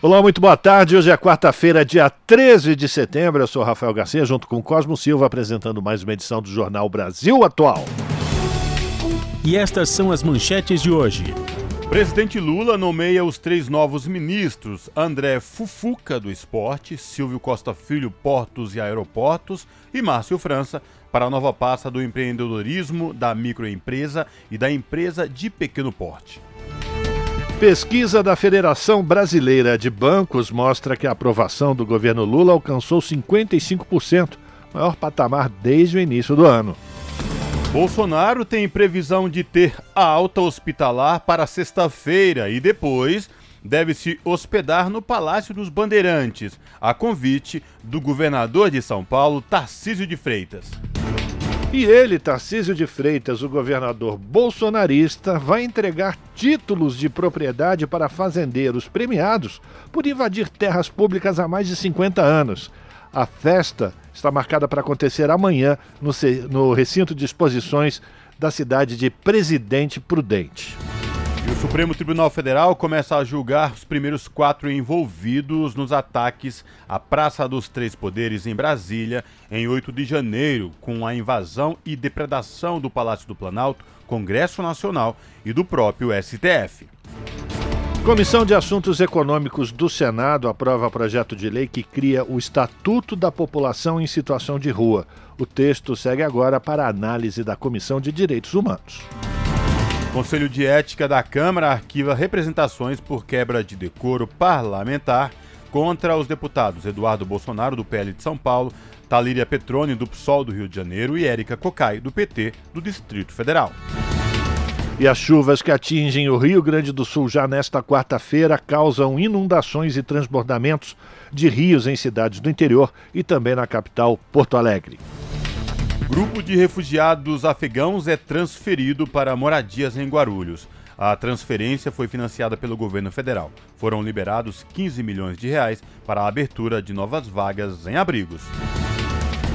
Olá, muito boa tarde. Hoje é quarta-feira, dia 13 de setembro. Eu sou Rafael Garcia, junto com Cosmo Silva, apresentando mais uma edição do Jornal Brasil Atual. E estas são as manchetes de hoje. Presidente Lula nomeia os três novos ministros: André Fufuca, do Esporte, Silvio Costa Filho, Portos e Aeroportos, e Márcio França, para a nova pasta do empreendedorismo, da microempresa e da empresa de pequeno porte. Pesquisa da Federação Brasileira de Bancos mostra que a aprovação do governo Lula alcançou 55%, maior patamar desde o início do ano. Bolsonaro tem previsão de ter alta hospitalar para sexta-feira e depois deve se hospedar no Palácio dos Bandeirantes, a convite do governador de São Paulo, Tarcísio de Freitas. E ele, Tarcísio de Freitas, o governador bolsonarista, vai entregar títulos de propriedade para fazendeiros premiados por invadir terras públicas há mais de 50 anos. A festa está marcada para acontecer amanhã no, recinto de exposições da cidade de Presidente Prudente. E o Supremo Tribunal Federal começa a julgar os primeiros quatro envolvidos nos ataques à Praça dos Três Poderes em Brasília em 8 de janeiro, com a invasão e depredação do Palácio do Planalto, Congresso Nacional e do próprio STF. Comissão de Assuntos Econômicos do Senado aprova projeto de lei que cria o Estatuto da População em Situação de Rua. O texto segue agora para análise da Comissão de Direitos Humanos. Conselho de Ética da Câmara arquiva representações por quebra de decoro parlamentar contra os deputados Eduardo Bolsonaro, do PL de São Paulo, Talíria Petroni, do PSOL do Rio de Janeiro e Érica Cocai, do PT do Distrito Federal. E as chuvas que atingem o Rio Grande do Sul já nesta quarta-feira causam inundações e transbordamentos de rios em cidades do interior e também na capital, Porto Alegre. Grupo de refugiados afegãos é transferido para moradias em Guarulhos. A transferência foi financiada pelo governo federal. Foram liberados 15 milhões de reais para a abertura de novas vagas em abrigos.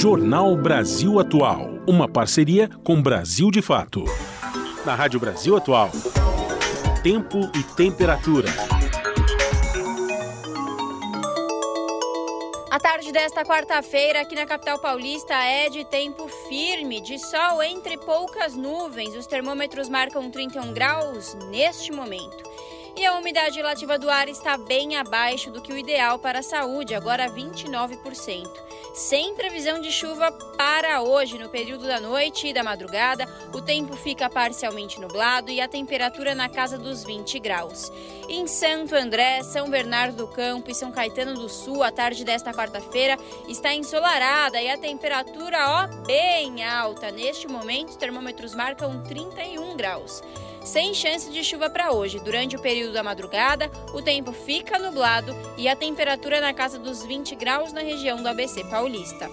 Jornal Brasil Atual, uma parceria com Brasil de Fato. Na Rádio Brasil Atual, tempo e temperatura. A tarde desta quarta-feira aqui na capital paulista é de tempo firme, de sol entre poucas nuvens. Os termômetros marcam 31 graus neste momento. E a umidade relativa do ar está bem abaixo do que o ideal para a saúde, agora 29%. Sem previsão de chuva para hoje, no período da noite e da madrugada, o tempo fica parcialmente nublado e a temperatura na casa dos 20 graus. Em Santo André, São Bernardo do Campo e São Caetano do Sul, a tarde desta quarta-feira está ensolarada e a temperatura, ó, bem alta. Neste momento, os termômetros marcam 31 graus sem chance de chuva para hoje. Durante o período da madrugada, o tempo fica nublado e a temperatura na casa dos 20 graus na região do ABC Paulista.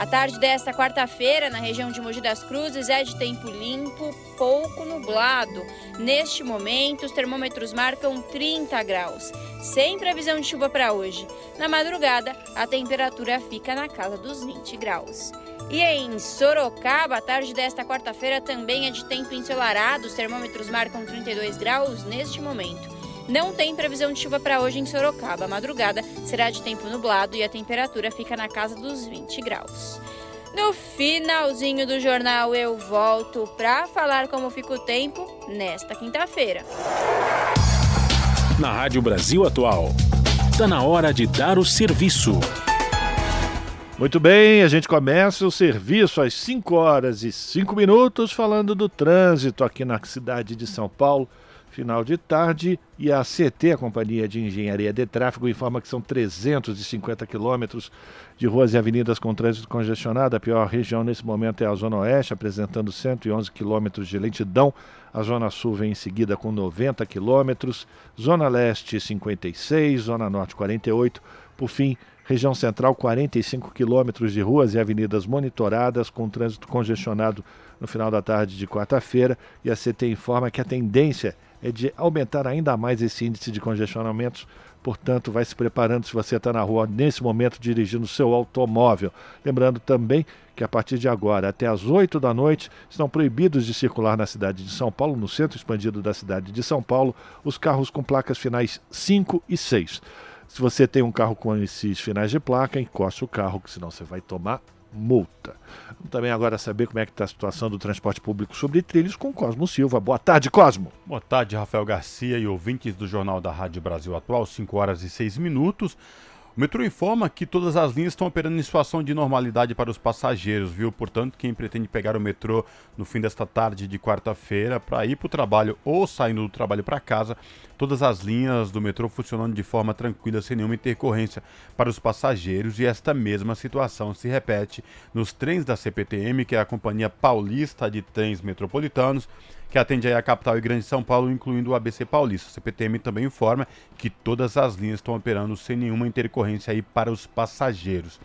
A tarde desta quarta-feira, na região de Mogi das Cruzes, é de tempo limpo, pouco nublado. Neste momento, os termômetros marcam 30 graus, sem previsão de chuva para hoje. Na madrugada, a temperatura fica na casa dos 20 graus. E em Sorocaba, a tarde desta quarta-feira também é de tempo ensolarado, os termômetros marcam 32 graus neste momento. Não tem previsão de chuva para hoje em Sorocaba. A madrugada será de tempo nublado e a temperatura fica na casa dos 20 graus. No finalzinho do jornal eu volto para falar como fica o tempo nesta quinta-feira. Na Rádio Brasil Atual, está na hora de dar o serviço. Muito bem, a gente começa o serviço às 5 horas e 5 minutos falando do trânsito aqui na cidade de São Paulo. Final de tarde e a CT, a Companhia de Engenharia de Tráfego, informa que são 350 quilômetros de ruas e avenidas com trânsito congestionado. A pior região nesse momento é a Zona Oeste, apresentando 111 quilômetros de lentidão. A Zona Sul vem em seguida com 90 quilômetros. Zona Leste, 56. Zona Norte, 48. Por fim, Região Central, 45 quilômetros de ruas e avenidas monitoradas com trânsito congestionado no final da tarde de quarta-feira. E a CT informa que a tendência é de aumentar ainda mais esse índice de congestionamentos. Portanto, vai se preparando se você está na rua nesse momento dirigindo seu automóvel. Lembrando também que a partir de agora, até às 8 da noite, estão proibidos de circular na cidade de São Paulo, no centro expandido da cidade de São Paulo, os carros com placas finais 5 e 6. Se você tem um carro com esses finais de placa, encoste o carro, que senão você vai tomar multa. Vamos também agora saber como é que está a situação do transporte público sobre trilhos com Cosmo Silva. Boa tarde, Cosmo. Boa tarde, Rafael Garcia e ouvintes do Jornal da Rádio Brasil Atual, 5 horas e 6 minutos. O metrô informa que todas as linhas estão operando em situação de normalidade para os passageiros, viu? Portanto, quem pretende pegar o metrô no fim desta tarde de quarta-feira para ir para o trabalho ou saindo do trabalho para casa, todas as linhas do metrô funcionando de forma tranquila, sem nenhuma intercorrência para os passageiros, e esta mesma situação se repete nos trens da CPTM, que é a Companhia Paulista de Trens Metropolitanos que atende a capital e grande São Paulo, incluindo o ABC Paulista. O CPTM também informa que todas as linhas estão operando sem nenhuma intercorrência aí para os passageiros.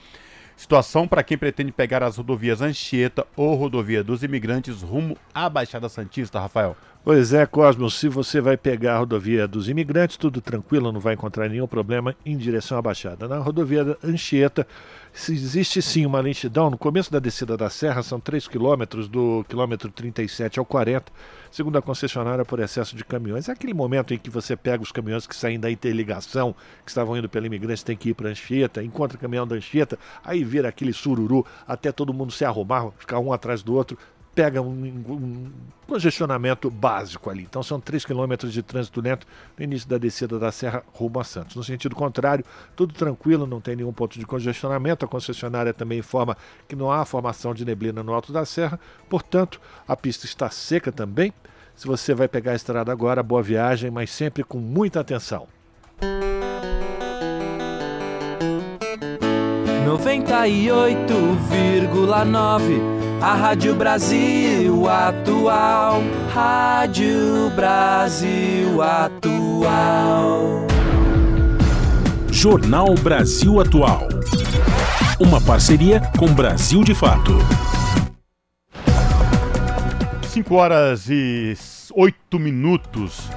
Situação para quem pretende pegar as rodovias Anchieta ou Rodovia dos Imigrantes rumo à Baixada Santista, Rafael. Pois é, Cosmo, se você vai pegar a rodovia dos imigrantes, tudo tranquilo, não vai encontrar nenhum problema em direção à Baixada. Na rodovia Anchieta, existe sim uma lentidão. No começo da descida da serra, são 3 quilômetros, do quilômetro 37 ao 40, segundo a concessionária, por excesso de caminhões. É aquele momento em que você pega os caminhões que saem da interligação, que estavam indo pela imigrante, tem que ir para Anchieta, encontra o caminhão da Anchieta, aí vira aquele sururu, até todo mundo se arrumar, ficar um atrás do outro, pega um, um, congestionamento básico ali. Então são 3 quilômetros de trânsito lento no início da descida da Serra rumo a Santos. No sentido contrário, tudo tranquilo, não tem nenhum ponto de congestionamento. A concessionária também informa que não há formação de neblina no alto da serra, portanto, a pista está seca também. Se você vai pegar a estrada agora, boa viagem, mas sempre com muita atenção. 98,9 a Rádio Brasil Atual, Rádio Brasil Atual. Jornal Brasil Atual. Uma parceria com Brasil de Fato. 5 horas e 8 minutos.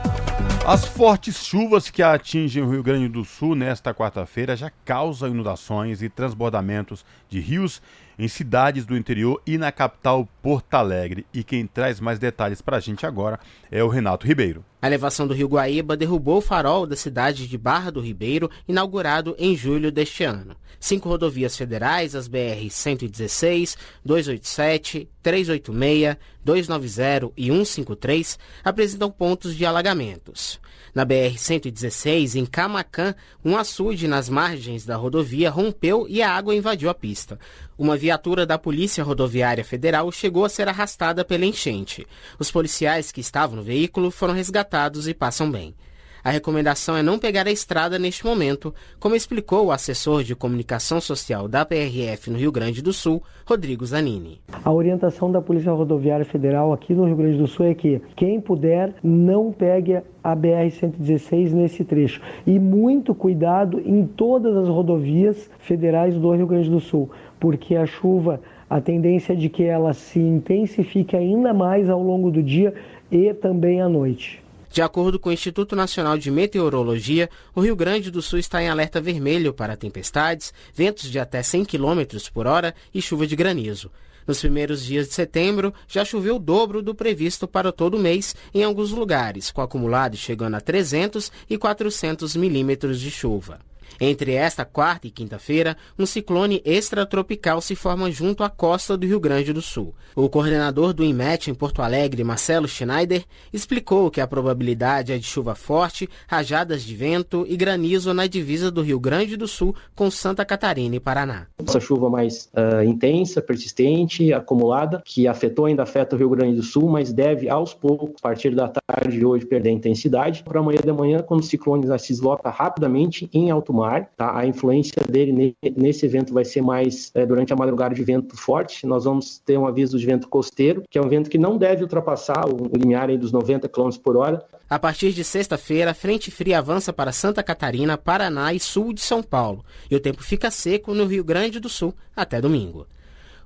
As fortes chuvas que atingem o Rio Grande do Sul nesta quarta-feira já causam inundações e transbordamentos de rios em cidades do interior e na capital Porto Alegre. E quem traz mais detalhes para a gente agora é o Renato Ribeiro. A elevação do rio Guaíba derrubou o farol da cidade de Barra do Ribeiro, inaugurado em julho deste ano. Cinco rodovias federais, as BR 116, 287, 386, 290 e 153, apresentam pontos de alagamentos. Na BR-116, em Camacan, um açude nas margens da rodovia rompeu e a água invadiu a pista. Uma viatura da Polícia Rodoviária Federal chegou a ser arrastada pela enchente. Os policiais que estavam no veículo foram resgatados e passam bem. A recomendação é não pegar a estrada neste momento, como explicou o assessor de comunicação social da PRF no Rio Grande do Sul, Rodrigo Zanini. A orientação da Polícia Rodoviária Federal aqui no Rio Grande do Sul é que quem puder não pegue a BR-116 nesse trecho. E muito cuidado em todas as rodovias federais do Rio Grande do Sul, porque a chuva, a tendência é de que ela se intensifique ainda mais ao longo do dia e também à noite. De acordo com o Instituto Nacional de Meteorologia, o Rio Grande do Sul está em alerta vermelho para tempestades, ventos de até 100 km por hora e chuva de granizo. Nos primeiros dias de setembro, já choveu o dobro do previsto para todo mês em alguns lugares, com acumulados chegando a 300 e 400 milímetros de chuva. Entre esta quarta e quinta-feira, um ciclone extratropical se forma junto à costa do Rio Grande do Sul. O coordenador do IMET em Porto Alegre, Marcelo Schneider, explicou que a probabilidade é de chuva forte, rajadas de vento e granizo na divisa do Rio Grande do Sul com Santa Catarina e Paraná. Essa chuva mais uh, intensa, persistente, acumulada, que afetou ainda afeta o Rio Grande do Sul, mas deve aos poucos, a partir da tarde de hoje, perder intensidade. Para amanhã de manhã, quando o ciclone se desloca rapidamente em alto mar, tá? a influência dele nesse evento vai ser mais é, durante a madrugada de vento forte. Nós vamos ter um aviso de vento costeiro, que é um vento que não deve ultrapassar o limiar dos 90 km por hora. A partir de sexta-feira, a frente fria avança para Santa Catarina, Paraná e sul de São Paulo, e o tempo fica seco no Rio Grande do Sul até domingo.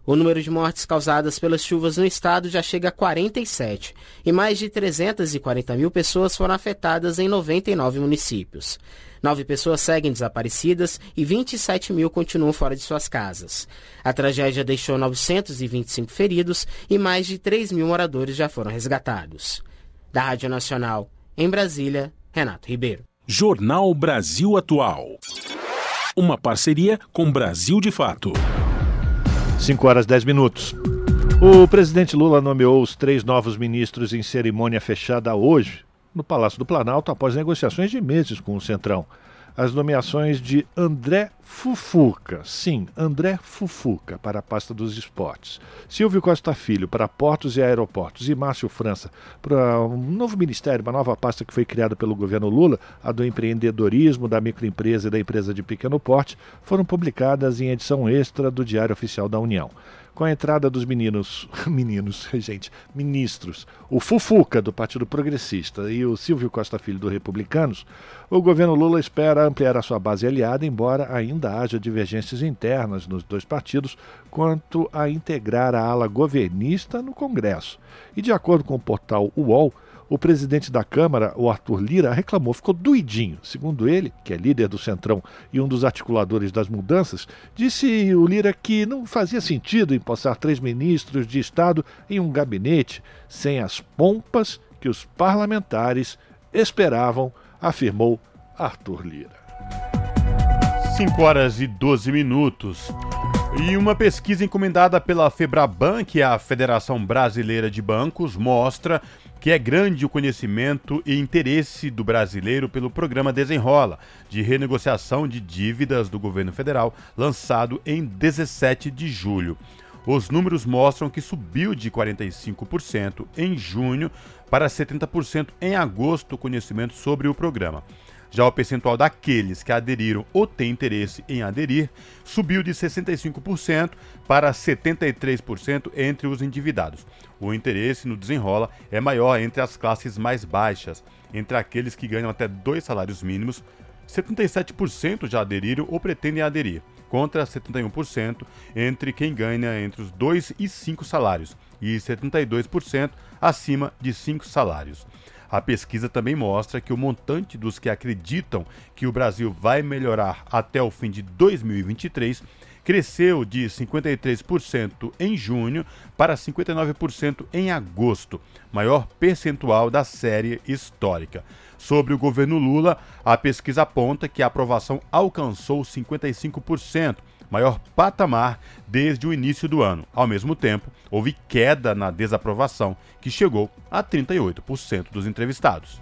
O número de mortes causadas pelas chuvas no estado já chega a 47 e mais de 340 mil pessoas foram afetadas em 99 municípios. Nove pessoas seguem desaparecidas e 27 mil continuam fora de suas casas. A tragédia deixou 925 feridos e mais de 3 mil moradores já foram resgatados. Da Rádio Nacional, em Brasília, Renato Ribeiro. Jornal Brasil Atual. Uma parceria com Brasil de Fato. 5 horas 10 minutos. O presidente Lula nomeou os três novos ministros em cerimônia fechada hoje, no Palácio do Planalto, após negociações de meses com o Centrão as nomeações de André Fufuca, sim, André Fufuca para a pasta dos esportes, Silvio Costa Filho para portos e aeroportos. E Márcio França para um novo ministério, uma nova pasta que foi criada pelo governo Lula, a do empreendedorismo, da microempresa e da empresa de pequeno porte, foram publicadas em edição extra do Diário Oficial da União com a entrada dos meninos, meninos, gente, ministros, o Fufuca do Partido Progressista e o Silvio Costa Filho do Republicanos, o governo Lula espera ampliar a sua base aliada, embora ainda haja divergências internas nos dois partidos quanto a integrar a ala governista no Congresso. E de acordo com o portal UOL, o presidente da Câmara, o Arthur Lira, reclamou, ficou doidinho. Segundo ele, que é líder do Centrão e um dos articuladores das mudanças, disse o Lira que não fazia sentido empossar três ministros de Estado em um gabinete sem as pompas que os parlamentares esperavam, afirmou Arthur Lira. 5 horas e 12 minutos. E uma pesquisa encomendada pela Febraban, que é a Federação Brasileira de Bancos, mostra que é grande o conhecimento e interesse do brasileiro pelo programa Desenrola, de renegociação de dívidas do governo federal, lançado em 17 de julho. Os números mostram que subiu de 45% em junho para 70% em agosto o conhecimento sobre o programa. Já o percentual daqueles que aderiram ou têm interesse em aderir subiu de 65% para 73% entre os endividados. O interesse no desenrola é maior entre as classes mais baixas, entre aqueles que ganham até dois salários mínimos. 77% já aderiram ou pretendem aderir, contra 71% entre quem ganha entre os 2 e 5 salários e 72% acima de 5 salários. A pesquisa também mostra que o montante dos que acreditam que o Brasil vai melhorar até o fim de 2023 cresceu de 53% em junho para 59% em agosto, maior percentual da série histórica. Sobre o governo Lula, a pesquisa aponta que a aprovação alcançou 55%, maior patamar desde o início do ano. Ao mesmo tempo, houve queda na desaprovação, que chegou a 38% dos entrevistados.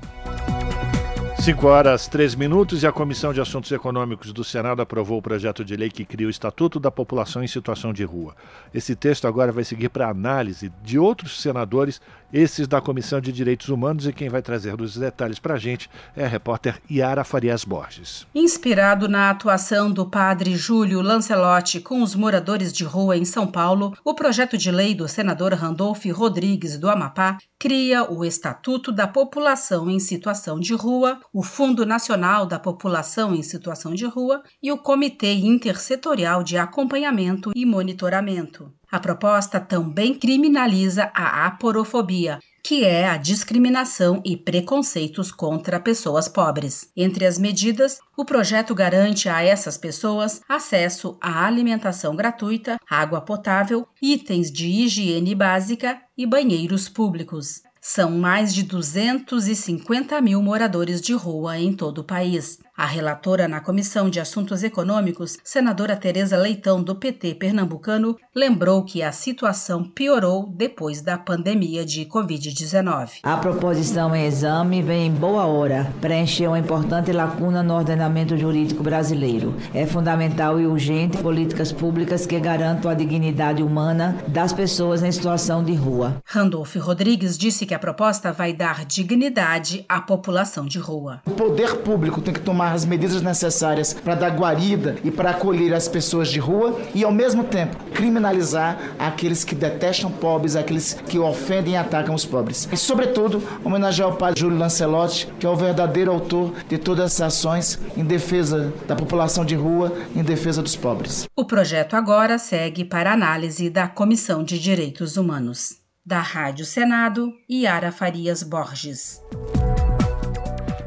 5 horas 3 minutos e a Comissão de Assuntos Econômicos do Senado aprovou o projeto de lei que cria o Estatuto da População em Situação de Rua. Esse texto agora vai seguir para análise de outros senadores, esses da Comissão de Direitos Humanos, e quem vai trazer os detalhes para a gente é a repórter Yara Farias Borges. Inspirado na atuação do padre Júlio Lancelotti com os moradores de rua em São Paulo, o projeto de lei do senador Randolph Rodrigues do Amapá cria o Estatuto da População em Situação de Rua, o Fundo Nacional da População em Situação de Rua e o Comitê Intersetorial de Acompanhamento e Monitoramento. A proposta também criminaliza a aporofobia, que é a discriminação e preconceitos contra pessoas pobres. Entre as medidas, o projeto garante a essas pessoas acesso à alimentação gratuita, água potável, itens de higiene básica e banheiros públicos. São mais de 250 mil moradores de rua em todo o país. A relatora na Comissão de Assuntos Econômicos, senadora Tereza Leitão, do PT pernambucano, lembrou que a situação piorou depois da pandemia de Covid-19. A proposição em exame vem em boa hora, preencher uma importante lacuna no ordenamento jurídico brasileiro. É fundamental e urgente políticas públicas que garantam a dignidade humana das pessoas em situação de rua. Randolph Rodrigues disse que a proposta vai dar dignidade à população de rua. O poder público tem que tomar as medidas necessárias para dar guarida e para acolher as pessoas de rua e, ao mesmo tempo, criminalizar aqueles que detestam pobres, aqueles que ofendem e atacam os pobres. E, sobretudo, homenagear o padre Júlio Lancelotti, que é o verdadeiro autor de todas essas ações em defesa da população de rua, em defesa dos pobres. O projeto agora segue para análise da Comissão de Direitos Humanos. Da Rádio Senado, Yara Farias Borges.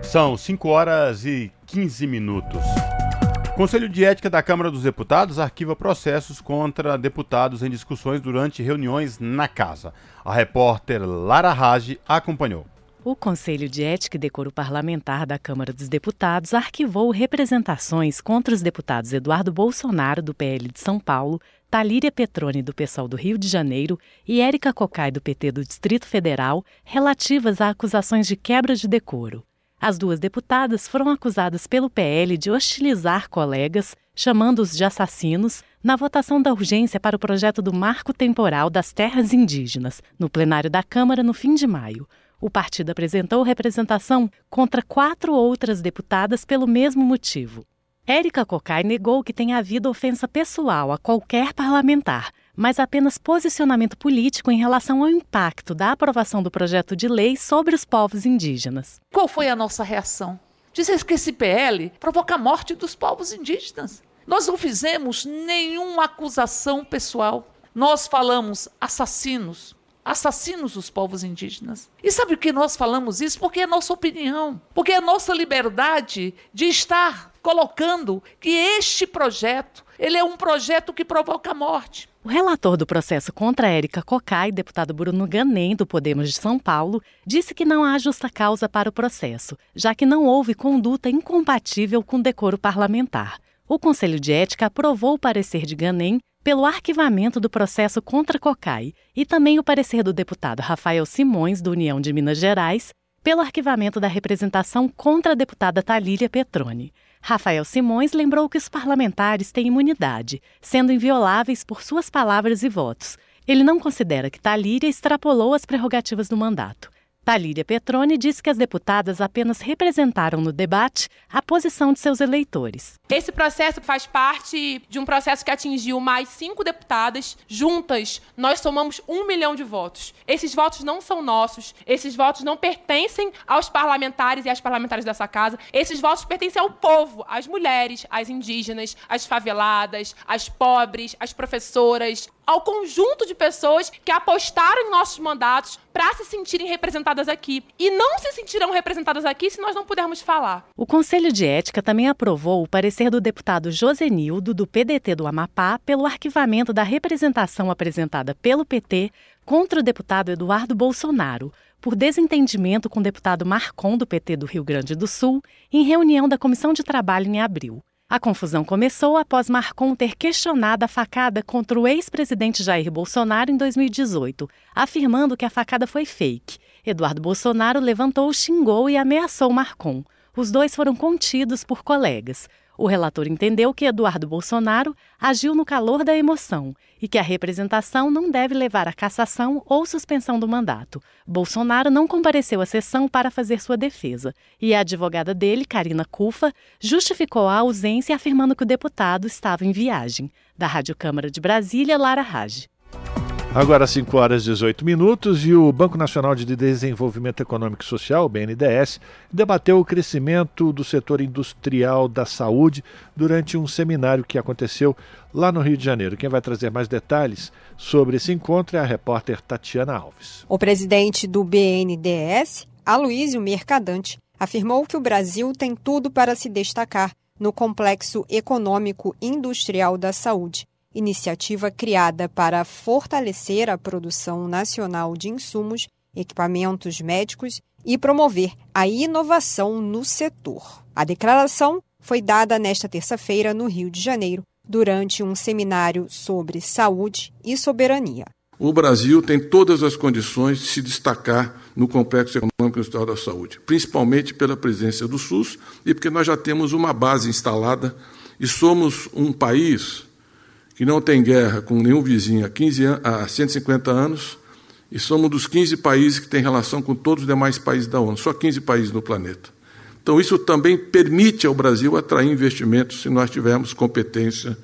São 5 horas e 15 minutos. Conselho de Ética da Câmara dos Deputados arquiva processos contra deputados em discussões durante reuniões na casa. A repórter Lara Rage acompanhou. O Conselho de Ética e Decoro Parlamentar da Câmara dos Deputados arquivou representações contra os deputados Eduardo Bolsonaro, do PL de São Paulo, Talíria Petroni, do PSOL do Rio de Janeiro, e Érica Cocai, do PT do Distrito Federal, relativas a acusações de quebra de decoro. As duas deputadas foram acusadas pelo PL de hostilizar colegas, chamando-os de assassinos, na votação da urgência para o projeto do Marco Temporal das Terras Indígenas, no plenário da Câmara no fim de maio. O partido apresentou representação contra quatro outras deputadas pelo mesmo motivo. Érica Cocai negou que tenha havido ofensa pessoal a qualquer parlamentar, mas apenas posicionamento político em relação ao impacto da aprovação do projeto de lei sobre os povos indígenas. Qual foi a nossa reação? Dizer que esse PL provoca a morte dos povos indígenas. Nós não fizemos nenhuma acusação pessoal. Nós falamos assassinos, assassinos dos povos indígenas. E sabe o que nós falamos isso? Porque é nossa opinião, porque é nossa liberdade de estar colocando que este projeto, ele é um projeto que provoca morte. O relator do processo contra Érica Cocai, deputado Bruno Ganem, do Podemos de São Paulo, disse que não há justa causa para o processo, já que não houve conduta incompatível com decoro parlamentar. O Conselho de Ética aprovou o parecer de Ganem pelo arquivamento do processo contra Cocai e também o parecer do deputado Rafael Simões, do União de Minas Gerais, pelo arquivamento da representação contra a deputada Talília Petroni. Rafael Simões lembrou que os parlamentares têm imunidade, sendo invioláveis por suas palavras e votos. Ele não considera que Talíria extrapolou as prerrogativas do mandato. Talíria Petroni disse que as deputadas apenas representaram no debate a posição de seus eleitores. Esse processo faz parte de um processo que atingiu mais cinco deputadas. Juntas, nós somamos um milhão de votos. Esses votos não são nossos, esses votos não pertencem aos parlamentares e às parlamentares dessa casa. Esses votos pertencem ao povo, às mulheres, às indígenas, às faveladas, às pobres, às professoras, ao conjunto de pessoas que apostaram em nossos mandatos para se sentirem representadas aqui. E não se sentirão representadas aqui se nós não pudermos falar. O Conselho de Ética também aprovou o parecer do deputado Josenildo, do PDT do Amapá, pelo arquivamento da representação apresentada pelo PT contra o deputado Eduardo Bolsonaro, por desentendimento com o deputado Marcon, do PT do Rio Grande do Sul, em reunião da Comissão de Trabalho em abril. A confusão começou após Marcon ter questionado a facada contra o ex-presidente Jair Bolsonaro em 2018, afirmando que a facada foi fake. Eduardo Bolsonaro levantou, xingou e ameaçou Marcon. Os dois foram contidos por colegas. O relator entendeu que Eduardo Bolsonaro agiu no calor da emoção e que a representação não deve levar à cassação ou suspensão do mandato. Bolsonaro não compareceu à sessão para fazer sua defesa e a advogada dele, Karina Cufa, justificou a ausência afirmando que o deputado estava em viagem. Da Rádio Câmara de Brasília, Lara Rage. Agora 5 horas e 18 minutos e o Banco Nacional de Desenvolvimento Econômico e Social, BNDES, debateu o crescimento do setor industrial da saúde durante um seminário que aconteceu lá no Rio de Janeiro. Quem vai trazer mais detalhes sobre esse encontro é a repórter Tatiana Alves. O presidente do BNDES, Aloysio Mercadante, afirmou que o Brasil tem tudo para se destacar no complexo econômico industrial da saúde iniciativa criada para fortalecer a produção nacional de insumos, equipamentos médicos e promover a inovação no setor. A declaração foi dada nesta terça-feira no Rio de Janeiro, durante um seminário sobre saúde e soberania. O Brasil tem todas as condições de se destacar no complexo econômico industrial da saúde, principalmente pela presença do SUS e porque nós já temos uma base instalada e somos um país que não tem guerra com nenhum vizinho há, 15 há 150 anos e somos um dos 15 países que tem relação com todos os demais países da ONU, só 15 países no planeta. Então, isso também permite ao Brasil atrair investimentos se nós tivermos competência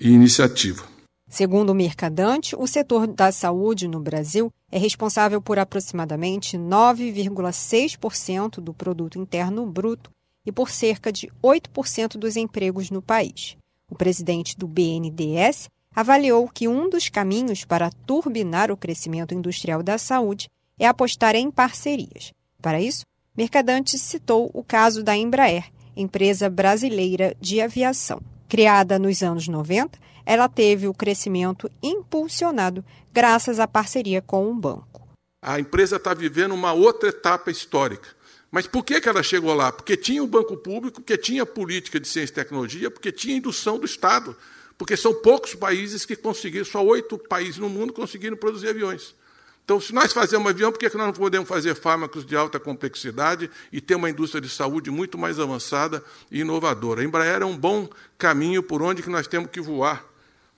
e iniciativa. Segundo o Mercadante, o setor da saúde no Brasil é responsável por aproximadamente 9,6% do produto interno bruto e por cerca de 8% dos empregos no país. O presidente do BNDES avaliou que um dos caminhos para turbinar o crescimento industrial da saúde é apostar em parcerias. Para isso, Mercadante citou o caso da Embraer, empresa brasileira de aviação. Criada nos anos 90, ela teve o crescimento impulsionado graças à parceria com um banco. A empresa está vivendo uma outra etapa histórica. Mas por que, que ela chegou lá? Porque tinha o banco público, porque tinha política de ciência e tecnologia, porque tinha indução do Estado. Porque são poucos países que conseguiram, só oito países no mundo conseguiram produzir aviões. Então, se nós fazemos avião, por que nós não podemos fazer fármacos de alta complexidade e ter uma indústria de saúde muito mais avançada e inovadora? A Embraer é um bom caminho por onde que nós temos que voar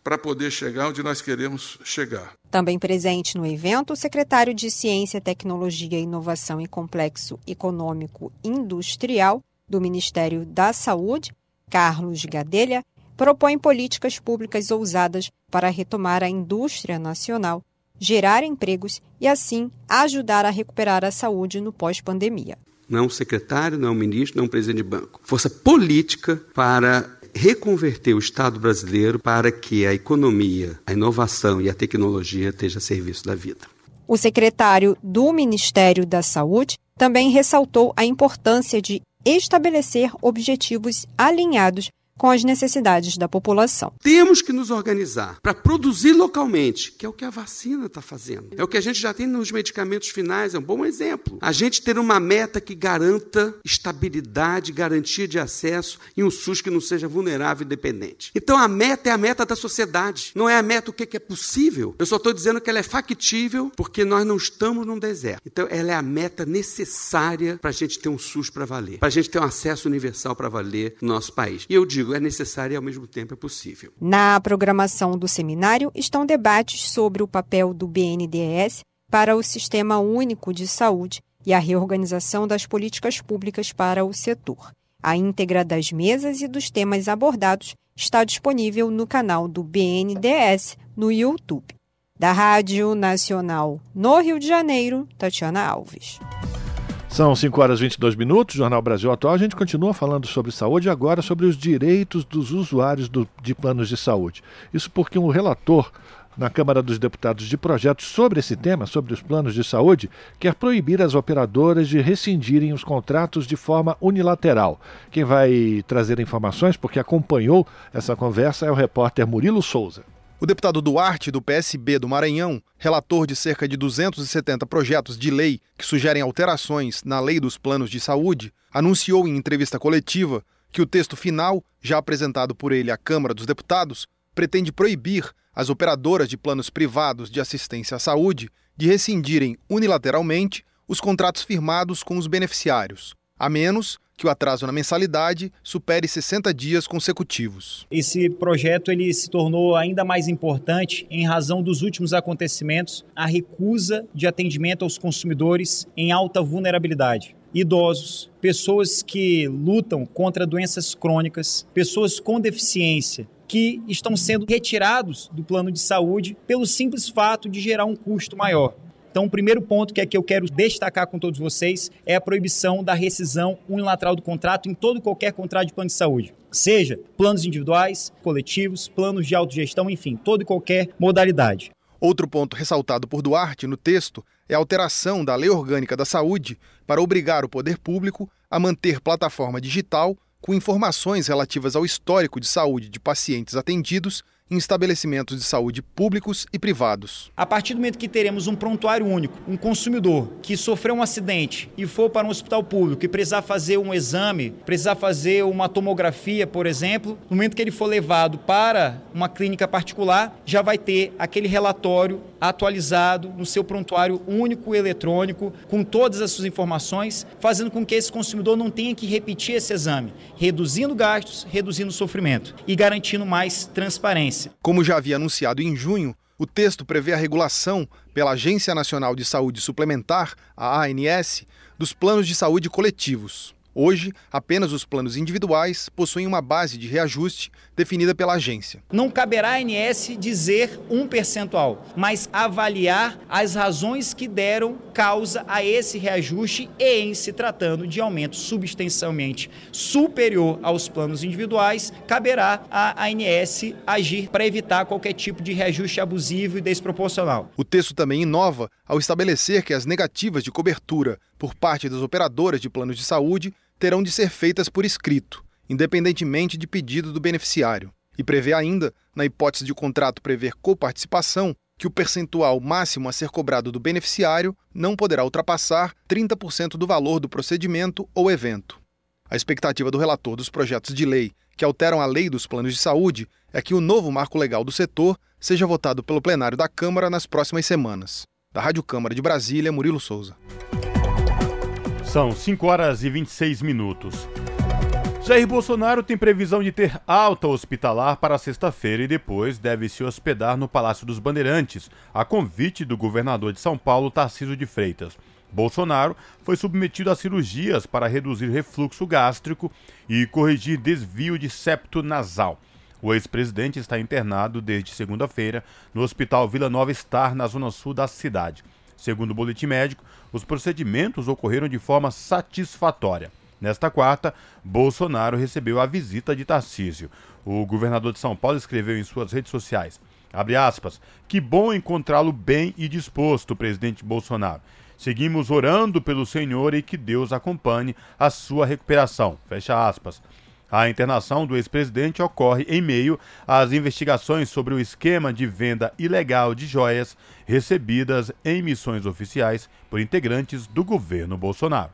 para poder chegar onde nós queremos chegar. Também presente no evento, o secretário de Ciência, Tecnologia, Inovação e Complexo Econômico Industrial do Ministério da Saúde, Carlos Gadelha, propõe políticas públicas ousadas para retomar a indústria nacional gerar empregos e, assim, ajudar a recuperar a saúde no pós-pandemia. Não é um secretário, não é um ministro, não é um presidente de banco. Força política para reconverter o Estado brasileiro para que a economia, a inovação e a tecnologia estejam a serviço da vida. O secretário do Ministério da Saúde também ressaltou a importância de estabelecer objetivos alinhados com as necessidades da população. Temos que nos organizar para produzir localmente, que é o que a vacina está fazendo. É o que a gente já tem nos medicamentos finais, é um bom exemplo. A gente ter uma meta que garanta estabilidade, garantia de acesso e um SUS que não seja vulnerável e dependente. Então a meta é a meta da sociedade, não é a meta o que é possível. Eu só estou dizendo que ela é factível porque nós não estamos num deserto. Então ela é a meta necessária para a gente ter um SUS para valer, para a gente ter um acesso universal para valer no nosso país. E eu digo, é necessário e ao mesmo tempo é possível. Na programação do seminário estão debates sobre o papel do BNDES para o Sistema Único de Saúde e a reorganização das políticas públicas para o setor. A íntegra das mesas e dos temas abordados está disponível no canal do BNDES no YouTube. Da Rádio Nacional no Rio de Janeiro, Tatiana Alves. São 5 horas e 22 minutos, Jornal Brasil Atual. A gente continua falando sobre saúde e agora sobre os direitos dos usuários do, de planos de saúde. Isso porque um relator na Câmara dos Deputados de projetos sobre esse tema, sobre os planos de saúde, quer proibir as operadoras de rescindirem os contratos de forma unilateral. Quem vai trazer informações, porque acompanhou essa conversa, é o repórter Murilo Souza. O deputado Duarte, do PSB do Maranhão, relator de cerca de 270 projetos de lei que sugerem alterações na lei dos planos de saúde, anunciou em entrevista coletiva que o texto final, já apresentado por ele à Câmara dos Deputados, pretende proibir as operadoras de planos privados de assistência à saúde de rescindirem unilateralmente os contratos firmados com os beneficiários, a menos que o atraso na mensalidade supere 60 dias consecutivos. Esse projeto ele se tornou ainda mais importante em razão dos últimos acontecimentos, a recusa de atendimento aos consumidores em alta vulnerabilidade. Idosos, pessoas que lutam contra doenças crônicas, pessoas com deficiência, que estão sendo retirados do plano de saúde pelo simples fato de gerar um custo maior. Então, o primeiro ponto que é que eu quero destacar com todos vocês é a proibição da rescisão unilateral do contrato em todo qualquer contrato de plano de saúde. Seja planos individuais, coletivos, planos de autogestão, enfim, toda e qualquer modalidade. Outro ponto ressaltado por Duarte no texto é a alteração da Lei Orgânica da Saúde para obrigar o poder público a manter plataforma digital com informações relativas ao histórico de saúde de pacientes atendidos em estabelecimentos de saúde públicos e privados. A partir do momento que teremos um prontuário único, um consumidor que sofreu um acidente e for para um hospital público e precisar fazer um exame, precisar fazer uma tomografia, por exemplo, no momento que ele for levado para uma clínica particular, já vai ter aquele relatório atualizado no seu prontuário único eletrônico, com todas as suas informações, fazendo com que esse consumidor não tenha que repetir esse exame, reduzindo gastos, reduzindo sofrimento e garantindo mais transparência. Como já havia anunciado em junho, o texto prevê a regulação pela Agência Nacional de Saúde Suplementar, a ANS, dos planos de saúde coletivos. Hoje, apenas os planos individuais possuem uma base de reajuste definida pela agência. Não caberá à ANS dizer um percentual, mas avaliar as razões que deram causa a esse reajuste e, em se tratando de aumento substancialmente superior aos planos individuais, caberá à ANS agir para evitar qualquer tipo de reajuste abusivo e desproporcional. O texto também inova ao estabelecer que as negativas de cobertura por parte das operadoras de planos de saúde terão de ser feitas por escrito, independentemente de pedido do beneficiário, e prevê ainda, na hipótese de o contrato prever coparticipação, que o percentual máximo a ser cobrado do beneficiário não poderá ultrapassar 30% do valor do procedimento ou evento. A expectativa do relator dos projetos de lei que alteram a lei dos planos de saúde é que o novo marco legal do setor seja votado pelo plenário da Câmara nas próximas semanas. Da Rádio Câmara de Brasília, Murilo Souza. São 5 horas e 26 minutos. Jair Bolsonaro tem previsão de ter alta hospitalar para sexta-feira e depois deve se hospedar no Palácio dos Bandeirantes, a convite do governador de São Paulo, Tarciso de Freitas. Bolsonaro foi submetido a cirurgias para reduzir refluxo gástrico e corrigir desvio de septo nasal. O ex-presidente está internado desde segunda-feira no Hospital Vila Nova Star, na zona sul da cidade. Segundo o boletim médico, os procedimentos ocorreram de forma satisfatória. Nesta quarta, Bolsonaro recebeu a visita de Tarcísio. O governador de São Paulo escreveu em suas redes sociais: aspas, que bom encontrá-lo bem e disposto, presidente Bolsonaro. Seguimos orando pelo Senhor e que Deus acompanhe a sua recuperação. Fecha aspas. A internação do ex-presidente ocorre em meio às investigações sobre o esquema de venda ilegal de joias recebidas em missões oficiais por integrantes do governo Bolsonaro.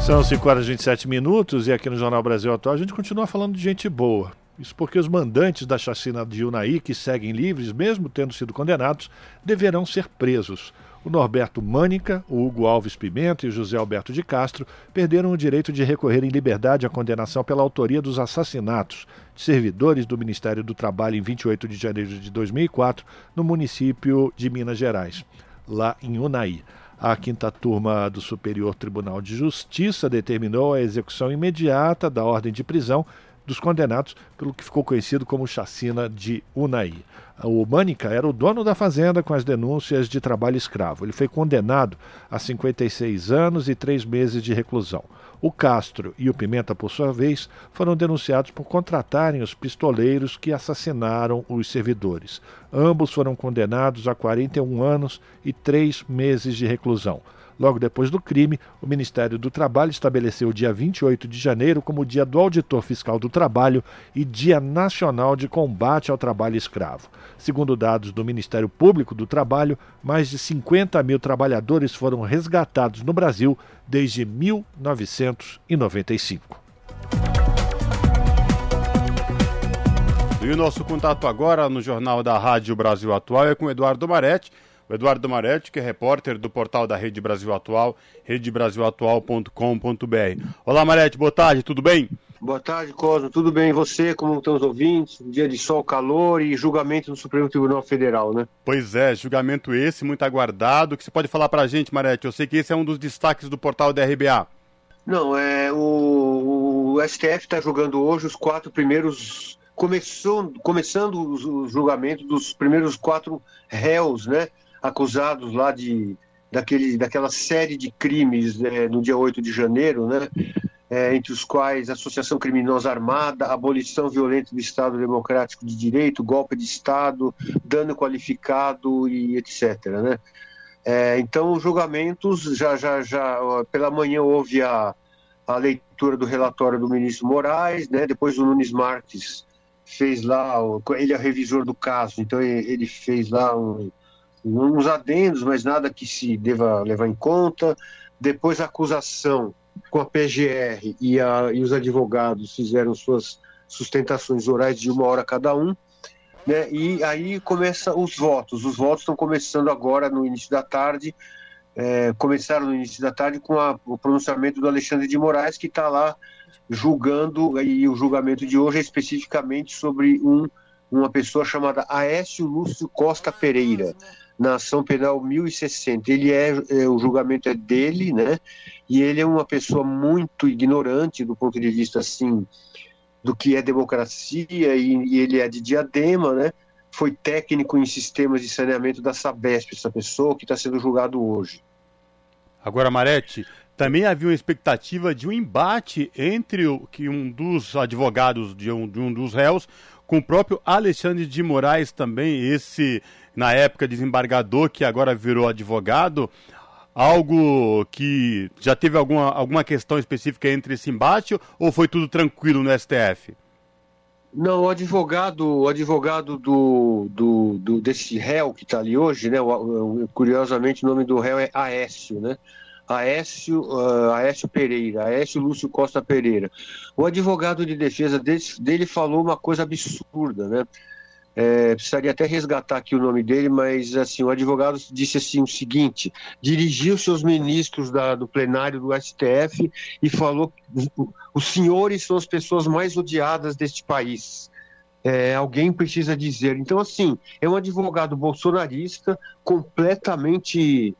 São 5 horas e 27 minutos e aqui no Jornal Brasil Atual a gente continua falando de gente boa. Isso porque os mandantes da chacina de Unai, que seguem livres, mesmo tendo sido condenados, deverão ser presos. O Norberto Mânica, o Hugo Alves Pimenta e o José Alberto de Castro perderam o direito de recorrer em liberdade à condenação pela autoria dos assassinatos de servidores do Ministério do Trabalho em 28 de janeiro de 2004, no município de Minas Gerais, lá em Unai. A quinta turma do Superior Tribunal de Justiça determinou a execução imediata da ordem de prisão dos condenados pelo que ficou conhecido como chacina de Unai. O Mânica era o dono da fazenda com as denúncias de trabalho escravo. Ele foi condenado a 56 anos e 3 meses de reclusão. O Castro e o Pimenta, por sua vez, foram denunciados por contratarem os pistoleiros que assassinaram os servidores. Ambos foram condenados a 41 anos e 3 meses de reclusão. Logo depois do crime, o Ministério do Trabalho estabeleceu o dia 28 de janeiro como Dia do Auditor Fiscal do Trabalho e Dia Nacional de Combate ao Trabalho Escravo. Segundo dados do Ministério Público do Trabalho, mais de 50 mil trabalhadores foram resgatados no Brasil desde 1995. E o nosso contato agora no Jornal da Rádio Brasil Atual é com Eduardo Maretti o Eduardo Maretti, que é repórter do portal da Rede Brasil Atual, redebrasilatual.com.br. Olá, Maretti, boa tarde, tudo bem? Boa tarde, Cosmo. Tudo bem? E você? Como estão os ouvintes? Um dia de sol, calor e julgamento no Supremo Tribunal Federal, né? Pois é, julgamento esse, muito aguardado. O que você pode falar pra gente, Maretti? Eu sei que esse é um dos destaques do portal da RBA. Não, é o, o STF está julgando hoje os quatro primeiros. Começou, começando os julgamentos dos primeiros quatro réus, né? Acusados lá de daquele, daquela série de crimes né, no dia 8 de janeiro, né, é, entre os quais associação criminosa armada, abolição violenta do Estado Democrático de Direito, golpe de Estado, dano qualificado e etc. Né? É, então, os julgamentos, já, já, já pela manhã houve a, a leitura do relatório do ministro Moraes, né, depois o Nunes Marques fez lá, ele é revisor do caso, então ele fez lá um, uns adendos, mas nada que se deva levar em conta. Depois a acusação com a PGR e, a, e os advogados fizeram suas sustentações orais de uma hora cada um. Né? E aí começa os votos. Os votos estão começando agora no início da tarde. É, começaram no início da tarde com a, o pronunciamento do Alexandre de Moraes, que está lá julgando, e o julgamento de hoje é especificamente sobre um, uma pessoa chamada Aécio Lúcio Costa Pereira, na ação penal 1060. Ele é, é, o julgamento é dele, né? E ele é uma pessoa muito ignorante do ponto de vista assim do que é democracia e, e ele é de Diadema, né? Foi técnico em sistemas de saneamento da Sabesp, essa pessoa que está sendo julgado hoje. Agora, Marete, também havia uma expectativa de um embate entre o, que um dos advogados de um, de um dos réus com o próprio Alexandre de Moraes também, esse, na época, desembargador, que agora virou advogado. Algo que já teve alguma, alguma questão específica entre esse embate ou foi tudo tranquilo no STF? Não, o advogado, o advogado do, do, do desse réu que está ali hoje, né? Curiosamente o nome do réu é Aécio, né? Aécio, uh, Aécio Pereira, Aécio Lúcio Costa Pereira. O advogado de defesa dele, dele falou uma coisa absurda, né? É, precisaria até resgatar aqui o nome dele, mas assim, o advogado disse assim o seguinte: dirigiu seus ministros da, do plenário do STF e falou: os senhores são as pessoas mais odiadas deste país. É, alguém precisa dizer. Então, assim, é um advogado bolsonarista completamente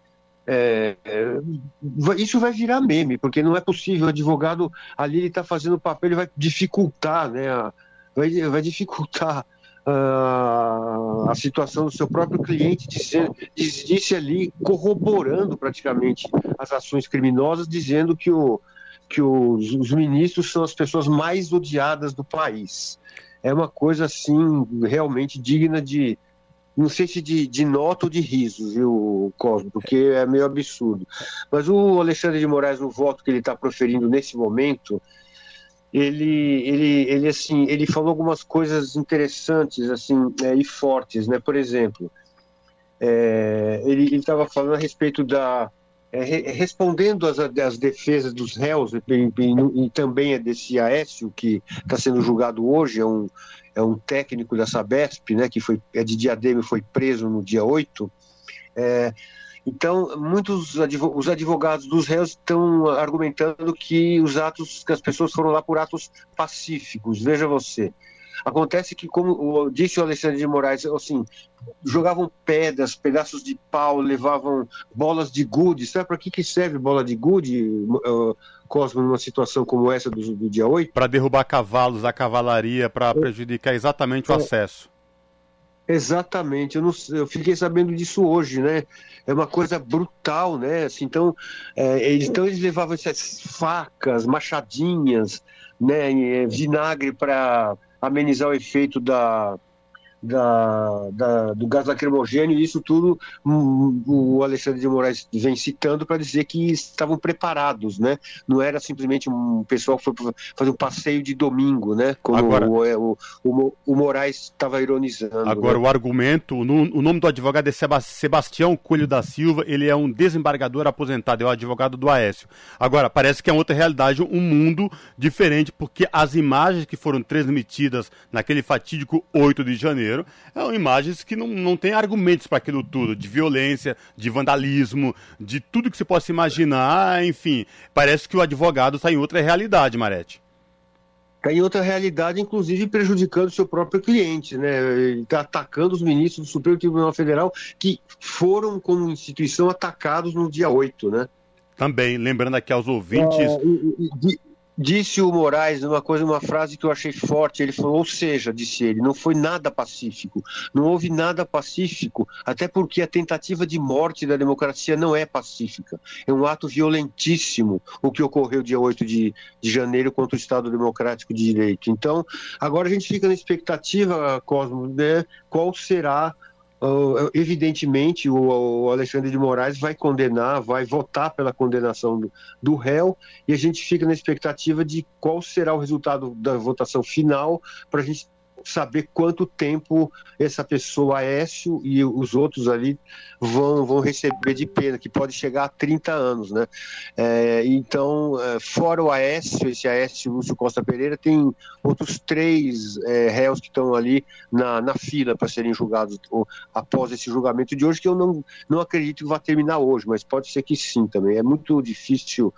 é, é, isso vai virar meme, porque não é possível. O advogado ali está fazendo o papel, ele vai dificultar, né? Vai, vai dificultar uh, a situação do seu próprio cliente, disse, disse ali, corroborando praticamente as ações criminosas, dizendo que, o, que os, os ministros são as pessoas mais odiadas do país. É uma coisa assim realmente digna de, não sei se de, de nota ou de riso, viu, Cosmo, porque é meio absurdo. Mas o Alexandre de Moraes, no voto que ele está proferindo nesse momento, ele, ele, ele, assim, ele falou algumas coisas interessantes assim, é, e fortes, né? Por exemplo, é, ele estava falando a respeito da... É, respondendo às, às defesas dos réus, e, e, e também é desse Aécio, que está sendo julgado hoje, é um, é um técnico da Sabesp, né, que foi, é de Diadema foi preso no dia 8. É, então, muitos os advogados dos réus estão argumentando que os atos, que as pessoas foram lá por atos pacíficos. Veja você. Acontece que, como disse o Alexandre de Moraes, assim, jogavam pedras, pedaços de pau, levavam bolas de gude. Sabe para que, que serve bola de gude, uh, Cosmo, numa situação como essa do, do dia 8? Para derrubar cavalos, a cavalaria, para prejudicar exatamente o é. acesso. Exatamente, eu, não, eu fiquei sabendo disso hoje, né? É uma coisa brutal, né? Assim, então, é, então eles levavam essas facas, machadinhas, né? Vinagre para amenizar o efeito da, da, da, do gás lacrimogêneo, e isso tudo um, o Alexandre de Moraes vem citando para dizer que estavam preparados, né? Não era simplesmente um pessoal que foi fazer um passeio de domingo, né? Como agora, o, é, o, o, Moraes estava ironizando. Agora, né? o argumento, o nome do advogado é Sebastião Coelho da Silva, ele é um desembargador aposentado, é o advogado do Aécio. Agora, parece que é outra realidade, um mundo diferente, porque as imagens que foram transmitidas naquele fatídico 8 de janeiro, São imagens que não, não têm argumentos para aquilo tudo, de violência, de vandalismo, de tudo que se possa imaginar, enfim. Parece que o advogado está em outra realidade, Marete. Está em outra realidade, inclusive prejudicando o seu próprio cliente, né? Está atacando os ministros do Supremo Tribunal Federal que foram, como instituição, atacados no dia 8, né? Também, lembrando aqui aos ouvintes. É, e, e, Disse o Moraes uma coisa, uma frase que eu achei forte. Ele falou, ou seja, disse ele, não foi nada pacífico. Não houve nada pacífico, até porque a tentativa de morte da democracia não é pacífica. É um ato violentíssimo o que ocorreu dia 8 de, de janeiro contra o Estado Democrático de Direito. Então, agora a gente fica na expectativa, Cosmo, né, qual será evidentemente, o, Alexandre de Moraes vai condenar, vai votar pela condenação do, réu, e a gente fica na expectativa de qual será o resultado da votação final, para a gente saber quanto tempo essa pessoa, Aécio e os outros ali, vão, vão receber de pena, que pode chegar a 30 anos, né? É, então, é, fora o Aécio, esse Aécio Lúcio Costa Pereira, tem outros três é, réus que estão ali na, na fila para serem julgados ou, após esse julgamento de hoje, que eu não, não acredito que vai terminar hoje, mas pode ser que sim também. É muito difícil,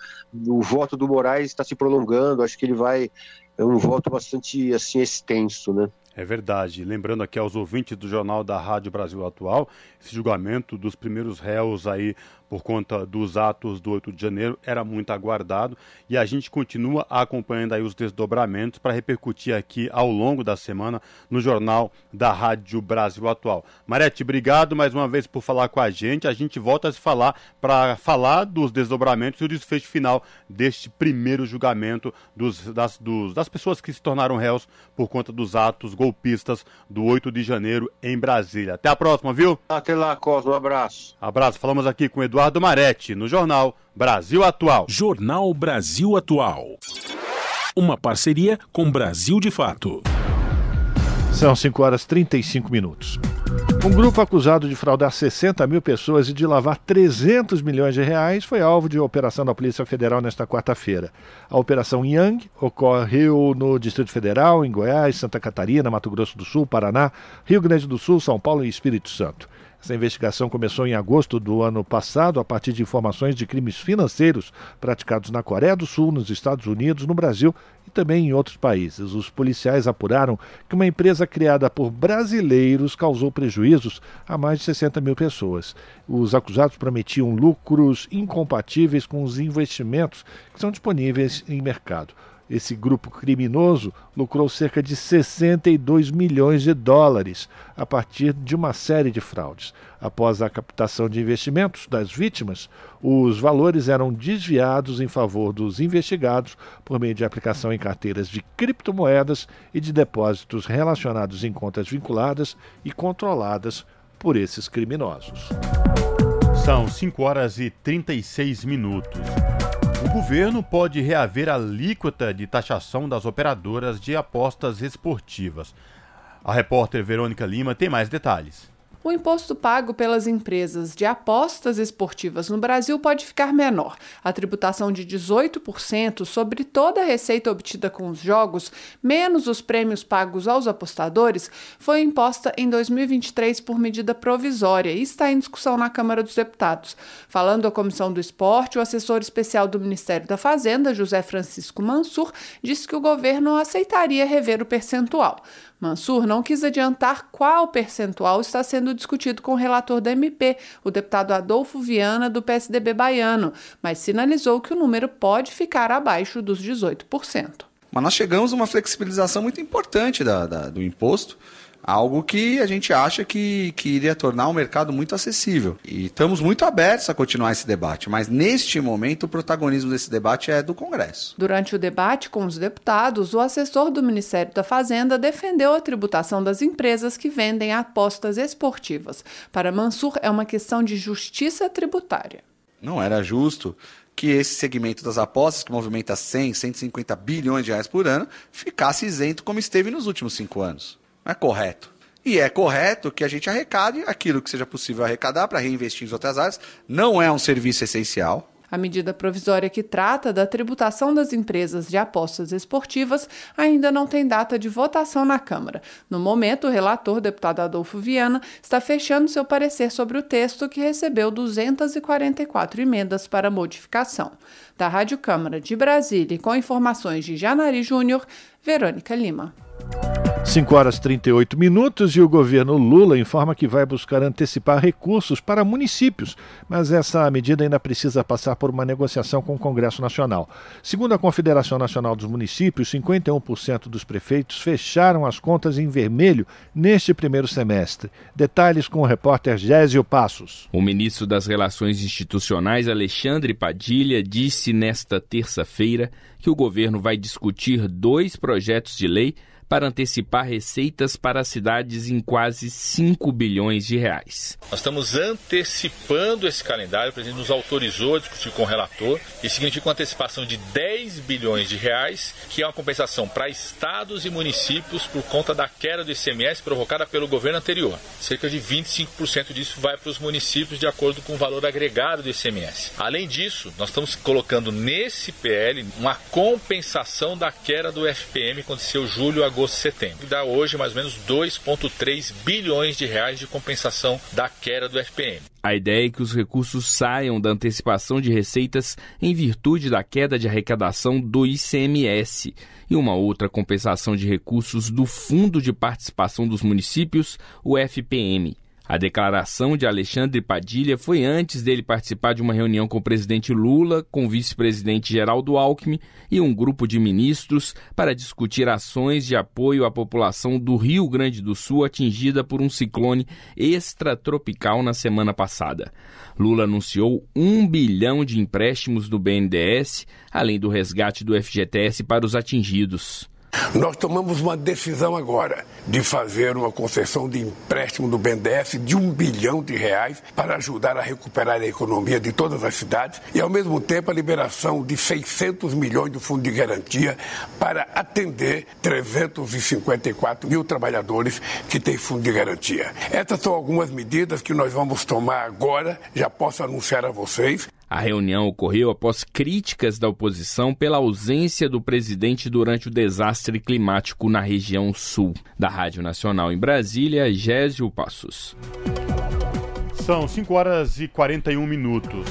o voto do Moraes está se prolongando, acho que ele vai é um voto bastante assim extenso, né? É verdade. Lembrando aqui aos ouvintes do Jornal da Rádio Brasil Atual, esse julgamento dos primeiros réus aí por conta dos atos do 8 de janeiro era muito aguardado e a gente continua acompanhando aí os desdobramentos para repercutir aqui ao longo da semana no Jornal da Rádio Brasil Atual. Marete, obrigado mais uma vez por falar com a gente. A gente volta a se falar para falar dos desdobramentos e o desfecho final deste primeiro julgamento dos, das, dos, das pessoas que se tornaram réus por conta dos atos golpistas do 8 de janeiro em Brasília. Até a próxima, viu? Até lá, Cosmo. Um abraço. Abraço. Falamos aqui com Eduardo Marete, no Jornal Brasil Atual. Jornal Brasil Atual. Uma parceria com Brasil de Fato. São 5 horas e 35 minutos. Um grupo acusado de fraudar 60 mil pessoas e de lavar 300 milhões de reais foi alvo de operação da Polícia Federal nesta quarta-feira. A Operação Yang ocorreu no Distrito Federal, em Goiás, Santa Catarina, Mato Grosso do Sul, Paraná, Rio Grande do Sul, São Paulo e Espírito Santo. Essa investigação começou em agosto do ano passado a partir de informações de crimes financeiros praticados na Coreia do Sul, nos Estados Unidos, no Brasil e também em outros países. Os policiais apuraram que uma empresa criada por brasileiros causou prejuízos a mais de 60 mil pessoas. Os acusados prometiam lucros incompatíveis com os investimentos que são disponíveis em mercado. Esse grupo criminoso lucrou cerca de 62 milhões de dólares a partir de uma série de fraudes. Após a captação de investimentos das vítimas, os valores eram desviados em favor dos investigados por meio de aplicação em carteiras de criptomoedas e de depósitos relacionados em contas vinculadas e controladas por esses criminosos. São 5 horas e 36 minutos. Governo pode reaver a alíquota de taxação das operadoras de apostas esportivas. A repórter Verônica Lima tem mais detalhes. O imposto pago pelas empresas de apostas esportivas no Brasil pode ficar menor. A tributação de 18% sobre toda a receita obtida com os jogos, menos os prêmios pagos aos apostadores, foi imposta em 2023 por medida provisória e está em discussão na Câmara dos Deputados. Falando à Comissão do Esporte, o assessor especial do Ministério da Fazenda, José Francisco Mansur, disse que o governo aceitaria rever o percentual. Mansur não quis adiantar qual percentual está sendo discutido com o relator da MP, o deputado Adolfo Viana, do PSDB baiano, mas sinalizou que o número pode ficar abaixo dos 18%. Mas nós chegamos a uma flexibilização muito importante da, da, do imposto algo que a gente acha que, que iria tornar o mercado muito acessível. E estamos muito abertos a continuar esse debate, mas neste momento o protagonismo desse debate é do Congresso. Durante o debate com os deputados, o assessor do Ministério da Fazenda defendeu a tributação das empresas que vendem apostas esportivas. Para Mansur, é uma questão de justiça tributária. Não era justo que esse segmento das apostas, que movimenta 100, 150 bilhões de reais por ano, ficasse isento como esteve nos últimos cinco anos. Não é correto. E é correto que a gente arrecade aquilo que seja possível arrecadar para reinvestir em outras áreas. Não é um serviço essencial. A medida provisória que trata da tributação das empresas de apostas esportivas ainda não tem data de votação na Câmara. No momento, o relator, deputado Adolfo Viana, está fechando seu parecer sobre o texto que recebeu 244 emendas para modificação. Da Rádio Câmara de Brasília, com informações de Janari Júnior, Verônica Lima. 5 horas 38 minutos e o governo Lula informa que vai buscar antecipar recursos para municípios, mas essa medida ainda precisa passar por uma negociação com o Congresso Nacional. Segundo a Confederação Nacional dos Municípios, 51% dos prefeitos fecharam as contas em vermelho neste primeiro semestre. Detalhes com o repórter Gésio Passos. O ministro das Relações Institucionais, Alexandre Padilha, disse nesta terça-feira que o governo vai discutir dois projetos de lei para antecipar receitas para as cidades em quase 5 bilhões de reais. Nós estamos antecipando esse calendário, o presidente nos autorizou a discutir com o relator, e significa uma antecipação de 10 bilhões de reais, que é uma compensação para estados e municípios por conta da queda do ICMS provocada pelo governo anterior. Cerca de 25% disso vai para os municípios de acordo com o valor agregado do ICMS. Além disso, nós estamos colocando nesse PL uma compensação da queda do FPM que aconteceu julho, agosto e setembro. Dá hoje mais ou menos 2,3 bilhões de reais de compensação da queda do FPM. A ideia é que os recursos saiam da antecipação de receitas em virtude da queda de arrecadação do ICMS e uma outra compensação de recursos do Fundo de Participação dos Municípios, o FPM. A declaração de Alexandre Padilha foi antes dele participar de uma reunião com o presidente Lula, com o vice-presidente Geraldo Alckmin e um grupo de ministros para discutir ações de apoio à população do Rio Grande do Sul atingida por um ciclone extratropical na semana passada. Lula anunciou um bilhão de empréstimos do BNDES, além do resgate do FGTS para os atingidos. Nós tomamos uma decisão agora de fazer uma concessão de empréstimo do BNDES de um bilhão de reais para ajudar a recuperar a economia de todas as cidades e, ao mesmo tempo, a liberação de 600 milhões do fundo de garantia para atender 354 mil trabalhadores que têm fundo de garantia. Essas são algumas medidas que nós vamos tomar agora, já posso anunciar a vocês. A reunião ocorreu após críticas da oposição pela ausência do presidente durante o desastre climático na região sul. Da Rádio Nacional em Brasília, Gésio Passos. São 5 horas e 41 minutos.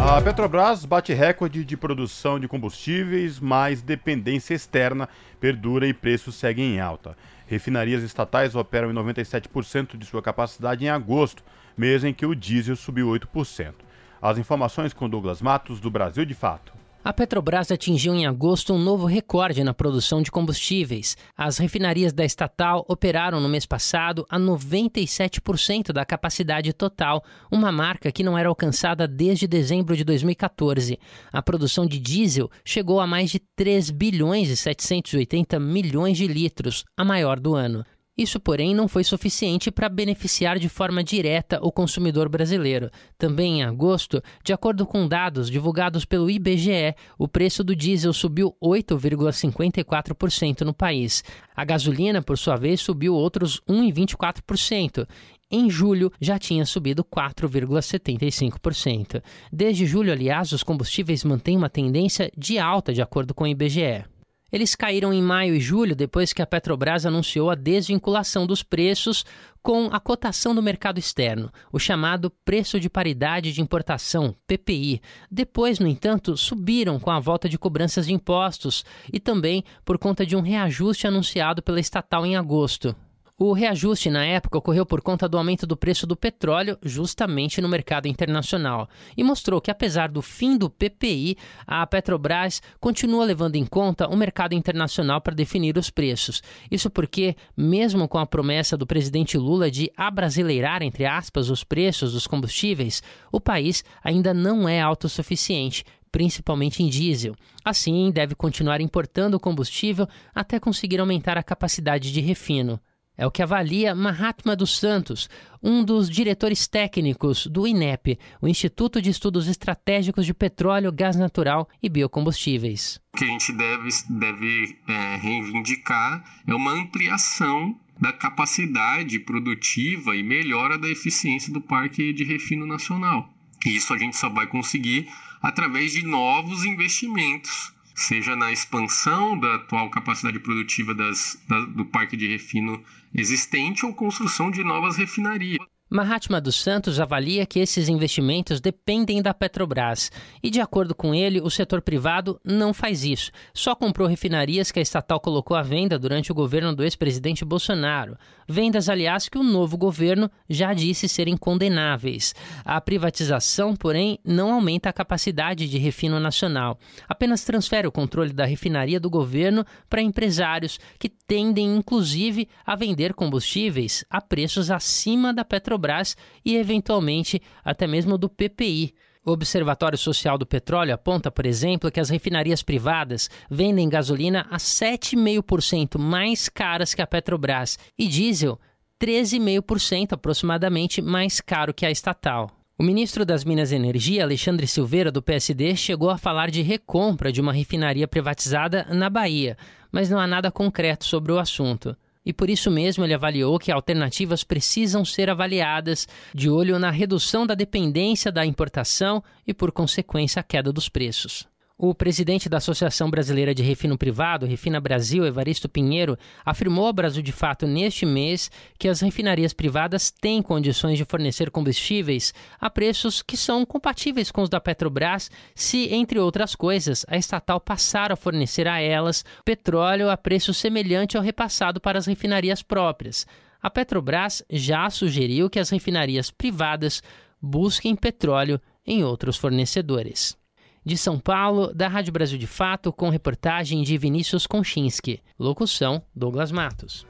A Petrobras bate recorde de produção de combustíveis, mas dependência externa perdura e preços seguem em alta. Refinarias estatais operam em 97% de sua capacidade em agosto, mês em que o diesel subiu 8%. As informações com Douglas Matos, do Brasil de Fato. A Petrobras atingiu em agosto um novo recorde na produção de combustíveis. As refinarias da estatal operaram no mês passado a 97% da capacidade total, uma marca que não era alcançada desde dezembro de 2014. A produção de diesel chegou a mais de 3 bilhões e 780 milhões de litros, a maior do ano. Isso, porém, não foi suficiente para beneficiar de forma direta o consumidor brasileiro. Também em agosto, de acordo com dados divulgados pelo IBGE, o preço do diesel subiu 8,54% no país. A gasolina, por sua vez, subiu outros 1,24%. Em julho, já tinha subido 4,75%. Desde julho, aliás, os combustíveis mantêm uma tendência de alta, de acordo com o IBGE. Eles caíram em maio e julho depois que a Petrobras anunciou a desvinculação dos preços com a cotação do mercado externo, o chamado preço de paridade de importação, PPI. Depois, no entanto, subiram com a volta de cobranças de impostos e também por conta de um reajuste anunciado pela estatal em agosto. O reajuste na época ocorreu por conta do aumento do preço do petróleo, justamente no mercado internacional, e mostrou que, apesar do fim do PPI, a Petrobras continua levando em conta o mercado internacional para definir os preços. Isso porque, mesmo com a promessa do presidente Lula de abrasileirar, entre aspas, os preços dos combustíveis, o país ainda não é autossuficiente principalmente em diesel. Assim, deve continuar importando combustível até conseguir aumentar a capacidade de refino. É o que avalia Mahatma dos Santos, um dos diretores técnicos do INEP, o Instituto de Estudos Estratégicos de Petróleo, Gás Natural e Biocombustíveis. O que a gente deve, deve é, reivindicar é uma ampliação da capacidade produtiva e melhora da eficiência do parque de refino nacional. E isso a gente só vai conseguir através de novos investimentos seja na expansão da atual capacidade produtiva das, da, do parque de refino existente ou construção de novas refinarias. Mahatma dos Santos avalia que esses investimentos dependem da Petrobras e, de acordo com ele, o setor privado não faz isso. Só comprou refinarias que a estatal colocou à venda durante o governo do ex-presidente Bolsonaro. Vendas, aliás, que o novo governo já disse serem condenáveis. A privatização, porém, não aumenta a capacidade de refino nacional. Apenas transfere o controle da refinaria do governo para empresários que tendem, inclusive, a vender combustíveis a preços acima da Petrobras Petrobras e, eventualmente, até mesmo do PPI. O Observatório Social do Petróleo aponta, por exemplo, que as refinarias privadas vendem gasolina a 7,5% mais caras que a Petrobras e diesel 13,5% aproximadamente mais caro que a estatal. O ministro das Minas e Energia, Alexandre Silveira, do PSD, chegou a falar de recompra de uma refinaria privatizada na Bahia, mas não há nada concreto sobre o assunto. E por isso mesmo ele avaliou que alternativas precisam ser avaliadas de olho na redução da dependência da importação e, por consequência, a queda dos preços. O presidente da Associação Brasileira de Refino Privado, Refina Brasil, Evaristo Pinheiro, afirmou ao Brasil de Fato neste mês que as refinarias privadas têm condições de fornecer combustíveis a preços que são compatíveis com os da Petrobras, se, entre outras coisas, a estatal passar a fornecer a elas petróleo a preço semelhante ao repassado para as refinarias próprias. A Petrobras já sugeriu que as refinarias privadas busquem petróleo em outros fornecedores. De São Paulo, da Rádio Brasil de Fato, com reportagem de Vinícius Konchinski. Locução: Douglas Matos.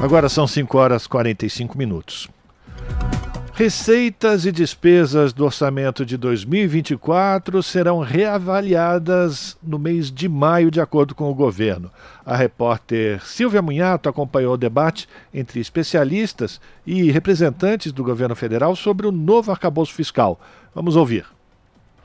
Agora são 5 horas e 45 minutos. Receitas e despesas do orçamento de 2024 serão reavaliadas no mês de maio, de acordo com o governo. A repórter Silvia Munhato acompanhou o debate entre especialistas e representantes do governo federal sobre o novo arcabouço fiscal. Vamos ouvir.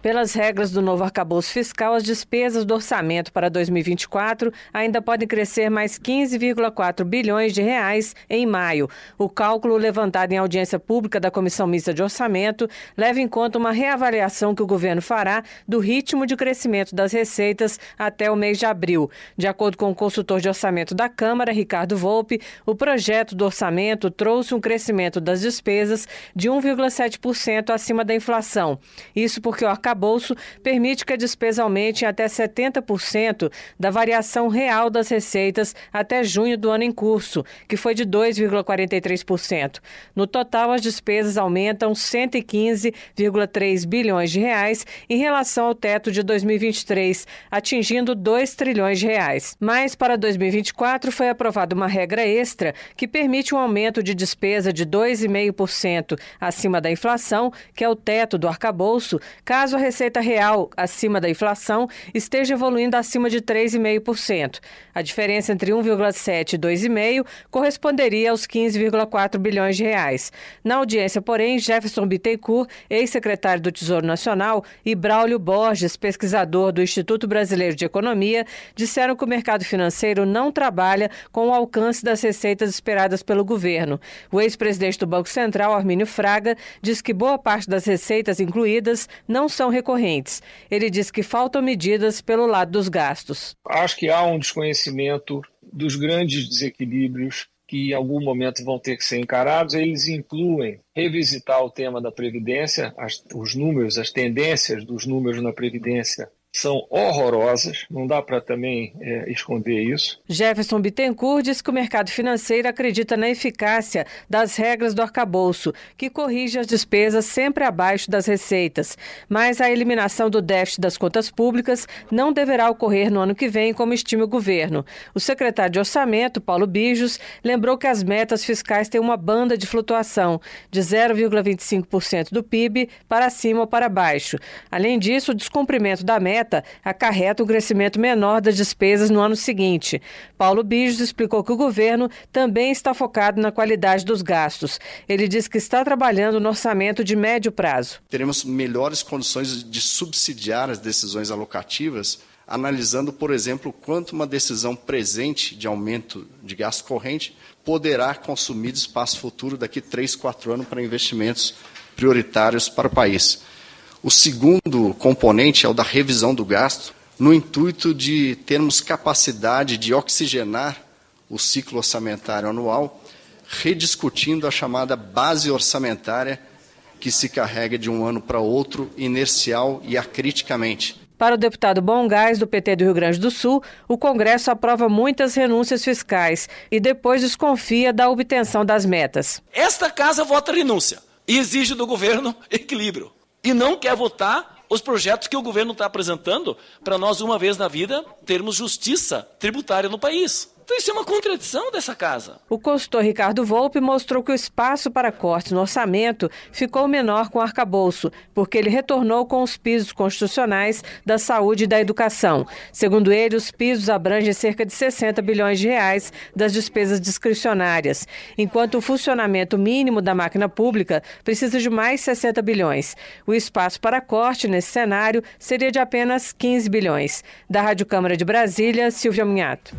Pelas regras do novo arcabouço fiscal, as despesas do orçamento para 2024 ainda podem crescer mais 15,4 bilhões de reais em maio. O cálculo levantado em audiência pública da Comissão Mista de Orçamento leva em conta uma reavaliação que o governo fará do ritmo de crescimento das receitas até o mês de abril. De acordo com o consultor de orçamento da Câmara, Ricardo Volpe, o projeto do orçamento trouxe um crescimento das despesas de 1,7% acima da inflação. Isso porque o arcabouço arcabouço permite que a despesa aumente em até 70% da variação real das receitas até junho do ano em curso, que foi de 2,43%. No total, as despesas aumentam 115,3 bilhões de reais em relação ao teto de 2023, atingindo 2 trilhões de reais. Mas para 2024 foi aprovada uma regra extra que permite um aumento de despesa de 2,5% acima da inflação, que é o teto do arcabouço, caso a receita real acima da inflação esteja evoluindo acima de 3,5%. A diferença entre 1,7 e 2,5 corresponderia aos 15,4 bilhões de reais. Na audiência, porém, Jefferson Bittencourt, ex-secretário do Tesouro Nacional, e Braulio Borges, pesquisador do Instituto Brasileiro de Economia, disseram que o mercado financeiro não trabalha com o alcance das receitas esperadas pelo governo. O ex-presidente do Banco Central, Armínio Fraga, diz que boa parte das receitas incluídas não são recorrentes. Ele diz que faltam medidas pelo lado dos gastos. Acho que há um desconhecimento dos grandes desequilíbrios que em algum momento vão ter que ser encarados, eles incluem revisitar o tema da Previdência, as, os números, as tendências dos números na Previdência são horrorosas, não dá para também é, esconder isso. Jefferson Bittencourt diz que o mercado financeiro acredita na eficácia das regras do arcabouço, que corrige as despesas sempre abaixo das receitas. Mas a eliminação do déficit das contas públicas não deverá ocorrer no ano que vem, como estima o governo. O secretário de Orçamento, Paulo Bijos, lembrou que as metas fiscais têm uma banda de flutuação de 0,25% do PIB para cima ou para baixo. Além disso, o descumprimento da meta acarreta um crescimento menor das despesas no ano seguinte. Paulo Bijos explicou que o governo também está focado na qualidade dos gastos. Ele diz que está trabalhando no orçamento de médio prazo. Teremos melhores condições de subsidiar as decisões alocativas analisando, por exemplo, quanto uma decisão presente de aumento de gasto corrente poderá consumir espaço futuro daqui 3, 4 anos para investimentos prioritários para o país. O segundo componente é o da revisão do gasto, no intuito de termos capacidade de oxigenar o ciclo orçamentário anual, rediscutindo a chamada base orçamentária que se carrega de um ano para outro inercial e acriticamente. Para o deputado Bom Gás, do PT do Rio Grande do Sul, o Congresso aprova muitas renúncias fiscais e depois desconfia da obtenção das metas. Esta casa vota renúncia e exige do governo equilíbrio e não quer votar os projetos que o governo está apresentando para nós, uma vez na vida, termos justiça tributária no país. Então isso é uma contradição dessa casa. O consultor Ricardo Volpe mostrou que o espaço para cortes no orçamento ficou menor com o arcabouço, porque ele retornou com os pisos constitucionais da saúde e da educação. Segundo ele, os pisos abrangem cerca de 60 bilhões de reais das despesas discricionárias, enquanto o funcionamento mínimo da máquina pública precisa de mais 60 bilhões. O espaço para corte nesse cenário seria de apenas 15 bilhões. Da Rádio Câmara de Brasília, Silvia Munhato.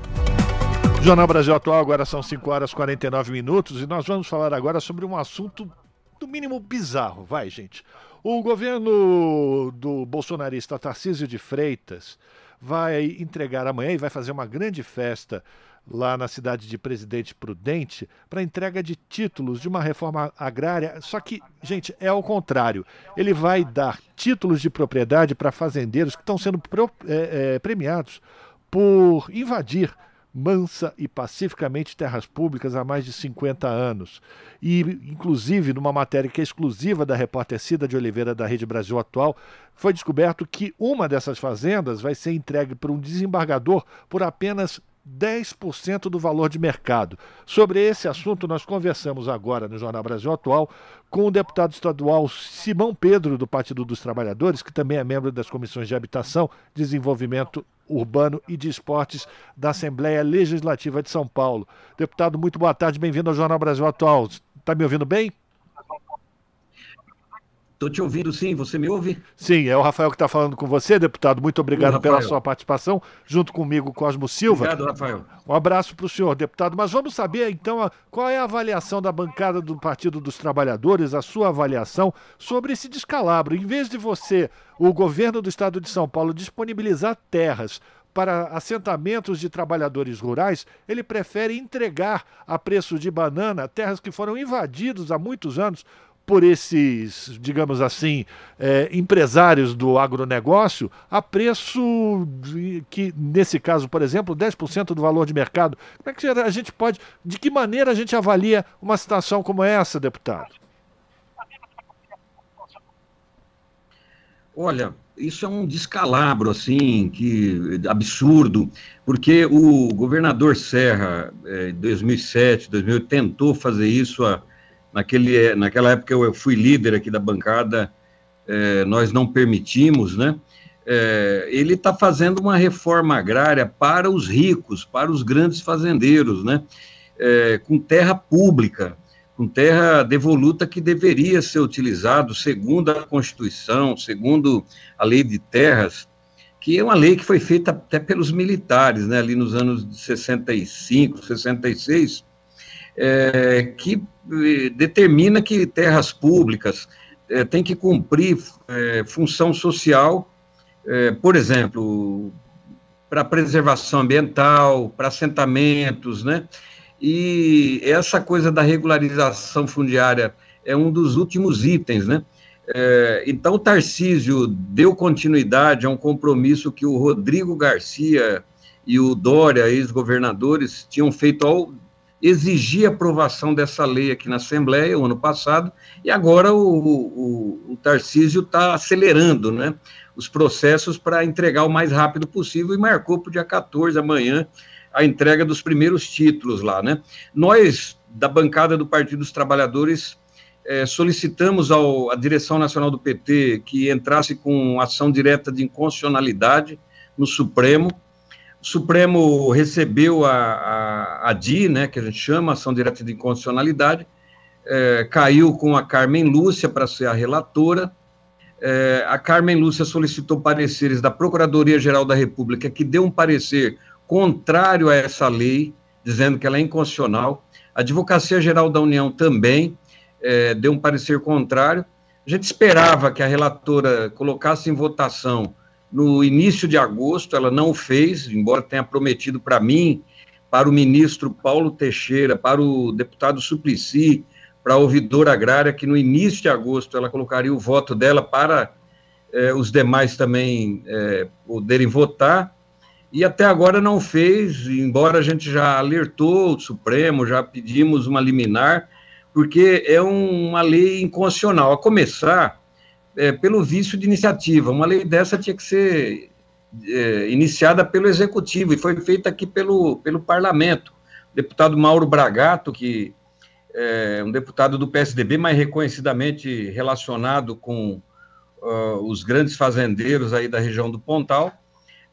Jornal Brasil Atual, agora são 5 horas e 49 minutos e nós vamos falar agora sobre um assunto no mínimo bizarro. Vai, gente. O governo do bolsonarista Tarcísio de Freitas vai entregar amanhã e vai fazer uma grande festa lá na cidade de Presidente Prudente para entrega de títulos de uma reforma agrária. Só que, gente, é ao contrário. Ele vai dar títulos de propriedade para fazendeiros que estão sendo pro, é, é, premiados por invadir mansa e pacificamente terras públicas há mais de 50 anos. E, inclusive, numa matéria que é exclusiva da repórter Cida de Oliveira da Rede Brasil Atual, foi descoberto que uma dessas fazendas vai ser entregue por um desembargador por apenas 10% do valor de mercado. Sobre esse assunto, nós conversamos agora no Jornal Brasil Atual com o deputado estadual Simão Pedro, do Partido dos Trabalhadores, que também é membro das comissões de Habitação, Desenvolvimento Urbano e de Esportes da Assembleia Legislativa de São Paulo. Deputado, muito boa tarde, bem-vindo ao Jornal Brasil Atual. Está me ouvindo bem? Estou te ouvindo sim, você me ouve? Sim, é o Rafael que está falando com você, deputado. Muito obrigado pela sua participação, junto comigo, Cosmo Silva. Obrigado, Rafael. Um abraço para o senhor, deputado. Mas vamos saber, então, qual é a avaliação da bancada do Partido dos Trabalhadores, a sua avaliação sobre esse descalabro. Em vez de você, o governo do estado de São Paulo, disponibilizar terras para assentamentos de trabalhadores rurais, ele prefere entregar a preço de banana terras que foram invadidas há muitos anos por esses, digamos assim, é, empresários do agronegócio a preço de, que, nesse caso, por exemplo, 10% do valor de mercado. Como é que a gente pode, de que maneira a gente avalia uma situação como essa, deputado? Olha, isso é um descalabro, assim, que absurdo, porque o governador Serra, em 2007, 2008, tentou fazer isso a Naquele, naquela época eu fui líder aqui da bancada, é, nós não permitimos, né? É, ele está fazendo uma reforma agrária para os ricos, para os grandes fazendeiros, né? Com terra pública, com terra devoluta que deveria ser utilizado segundo a Constituição, segundo a lei de terras, que é uma lei que foi feita até pelos militares, né, ali nos anos de 65, 66, é, que eh, determina que terras públicas é, têm que cumprir é, função social, é, por exemplo, para preservação ambiental, para assentamentos, né? E essa coisa da regularização fundiária é um dos últimos itens, né? É, então, o Tarcísio deu continuidade a um compromisso que o Rodrigo Garcia e o Dória, ex-governadores, tinham feito ao exigir aprovação dessa lei aqui na Assembleia o ano passado, e agora o, o, o Tarcísio está acelerando né, os processos para entregar o mais rápido possível e marcou para o dia 14, amanhã, a entrega dos primeiros títulos lá. Né? Nós, da bancada do Partido dos Trabalhadores, é, solicitamos ao, à direção nacional do PT que entrasse com ação direta de inconstitucionalidade no Supremo, Supremo recebeu a, a, a DI, né, que a gente chama, Ação Direta de Inconstitucionalidade, é, caiu com a Carmen Lúcia para ser a relatora. É, a Carmen Lúcia solicitou pareceres da Procuradoria-Geral da República, que deu um parecer contrário a essa lei, dizendo que ela é inconstitucional. A Advocacia Geral da União também é, deu um parecer contrário. A gente esperava que a relatora colocasse em votação no início de agosto, ela não fez, embora tenha prometido para mim, para o ministro Paulo Teixeira, para o deputado Suplicy, para a ouvidora agrária, que no início de agosto ela colocaria o voto dela para eh, os demais também eh, poderem votar, e até agora não fez, embora a gente já alertou o Supremo, já pedimos uma liminar, porque é um, uma lei inconstitucional. A começar é, pelo vício de iniciativa. Uma lei dessa tinha que ser é, iniciada pelo Executivo e foi feita aqui pelo, pelo Parlamento. O deputado Mauro Bragato, que é um deputado do PSDB, mas reconhecidamente relacionado com uh, os grandes fazendeiros aí da região do Pontal,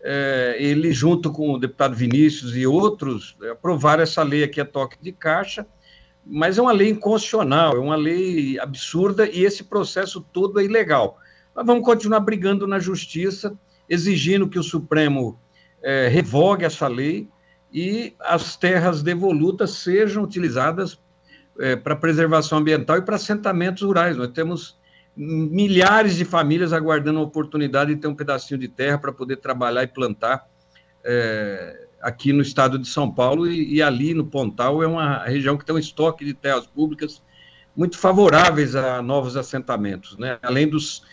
é, ele, junto com o deputado Vinícius e outros, aprovaram essa lei aqui a toque de caixa, mas é uma lei inconstitucional, é uma lei absurda e esse processo todo é ilegal. Nós vamos continuar brigando na justiça, exigindo que o Supremo é, revogue essa lei e as terras devolutas sejam utilizadas é, para preservação ambiental e para assentamentos rurais. Nós temos milhares de famílias aguardando a oportunidade de ter um pedacinho de terra para poder trabalhar e plantar é, aqui no estado de São Paulo e, e, ali no Pontal é uma região que tem um estoque de terras públicas muito favoráveis a novos assentamentos, né? além dos,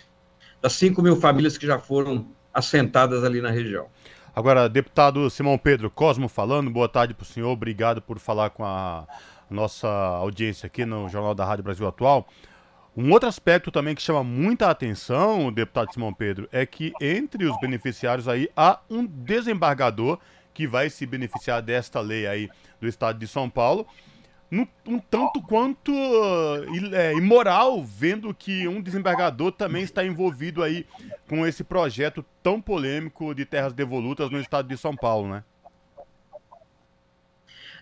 das 5 mil famílias que já foram assentadas ali na região. Agora, deputado Simão Pedro Cosmo falando, boa tarde para o senhor, obrigado por falar com a nossa audiência aqui no Jornal da Rádio Brasil Atual. Um outro aspecto também que chama muita atenção, deputado Simão Pedro, é que entre os beneficiários aí há um desembargador que vai se beneficiar desta lei aí do estado de São Paulo. Um, tanto quanto é, imoral, vendo que um desembargador também está envolvido aí com esse projeto tão polêmico de terras devolutas no estado de São Paulo, né?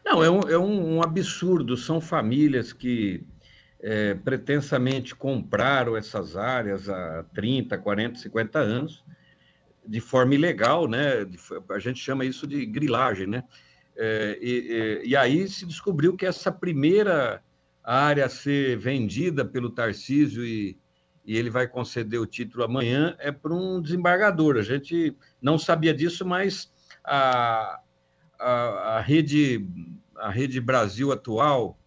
Não, é um, é um, um absurdo. São famílias que é, pretensamente compraram essas áreas há 30, 40, 50 anos, de forma ilegal, né? A gente chama isso de grilagem, né? É, e, e, aí se descobriu que essa primeira área a ser vendida pelo Tarcísio e, e ele vai conceder o título amanhã é para um desembargador. A gente não sabia disso, mas a, a, a rede a rede Brasil atual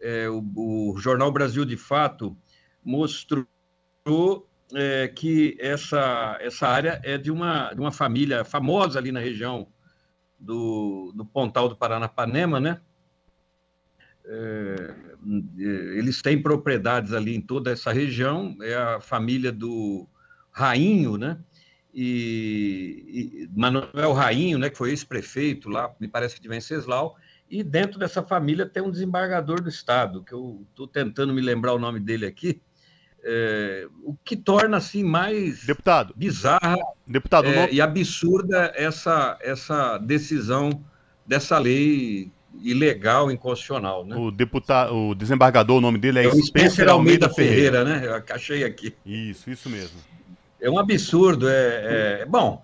é, o, o, Jornal Brasil de Fato mostrou é, que essa, essa área é de uma, de uma família famosa ali na região do, do Pontal do Paranapanema, né? É, eles têm propriedades ali em toda essa região, é a família do Rainho, né? E, e Manuel Rainho, né, que foi ex-prefeito lá, me parece que de Venceslau, e dentro dessa família tem um desembargador do Estado, que eu estou tentando me lembrar o nome dele aqui, é, o que torna assim mais deputado. bizarra deputado é, e absurda essa essa decisão dessa lei ilegal inconstitucional né? o deputado o desembargador o nome dele é, é Spencer Almeida, Almeida Ferreira, Ferreira, né? Eu achei aqui. Isso isso mesmo. É um absurdo é, é bom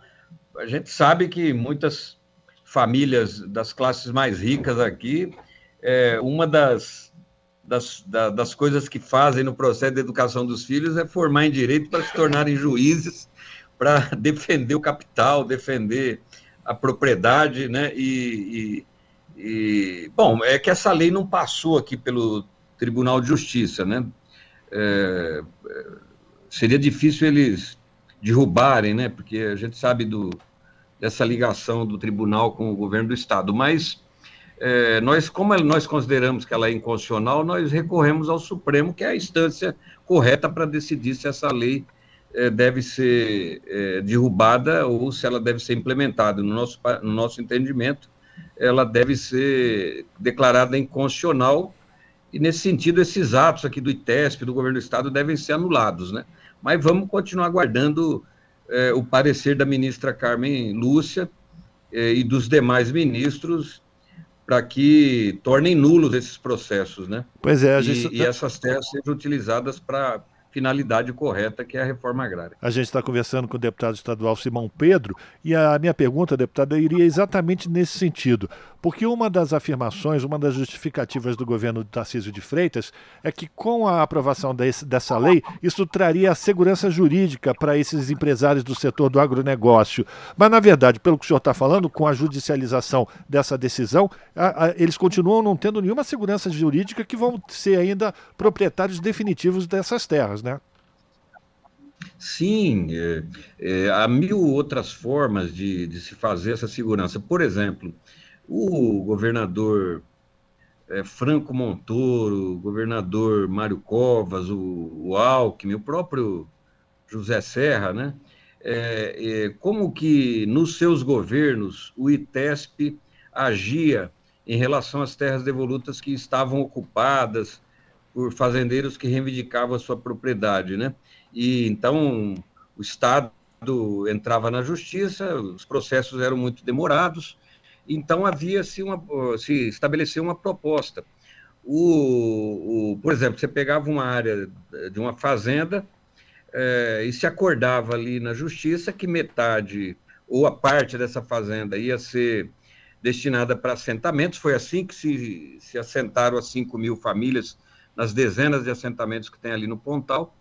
a gente sabe que muitas famílias das classes mais ricas aqui, é, uma das, das, da, das coisas que fazem no processo de educação dos filhos é formar em direito para se tornarem juízes, para defender o capital, defender a propriedade, né? E, e, e, bom, é que essa lei não passou aqui pelo Tribunal de Justiça, né? É, é seria difícil eles derrubarem, né? Porque a gente sabe do, dessa ligação do tribunal com o governo do estado, mas é, nós, como nós consideramos que ela é inconstitucional, nós recorremos ao Supremo, que é a instância correta para decidir se essa lei é, deve ser é, derrubada ou se ela deve ser implementada. No nosso, no nosso entendimento, ela deve ser declarada inconstitucional e, nesse sentido, esses atos aqui do ITESP, do governo do Estado, devem ser anulados, né? Mas vamos continuar aguardando é, o parecer da ministra Carmen Lúcia é, e dos demais ministros para que tornem nulos esses processos, né? Pois é, a gente... e, e essas terras sejam utilizadas para finalidade correta, que é a reforma agrária. A gente está conversando com o deputado estadual Simão Pedro, e a minha pergunta, deputado, iria exatamente nesse sentido. Porque uma das afirmações, uma das justificativas do governo de Tarcísio de Freitas é que, com a aprovação desse, dessa lei, isso traria segurança jurídica para esses empresários do setor do agronegócio. Mas, na verdade, pelo que o senhor está falando, com a judicialização dessa decisão, a, a, eles continuam não tendo nenhuma segurança jurídica que vão ser ainda proprietários definitivos dessas terras né? Sim, é, é, há mil outras formas de, de, se fazer essa segurança. Por exemplo, o governador é, Franco Montoro, o governador Mário Covas, o, o Alckmin, o próprio José Serra, né? é, é, como que nos seus governos o ITESP agia em relação às terras devolutas que estavam ocupadas por fazendeiros que reivindicavam a sua propriedade, né? E então o Estado entrava na justiça, os processos eram muito demorados, então havia-se uma, se estabeleceu uma proposta. O, o, por exemplo, você pegava uma área de uma fazenda é, e se acordava ali na justiça que metade ou a parte dessa fazenda ia ser destinada para assentamentos. Foi assim que se, se assentaram as 5 mil famílias nas dezenas de assentamentos que tem ali no Pontal.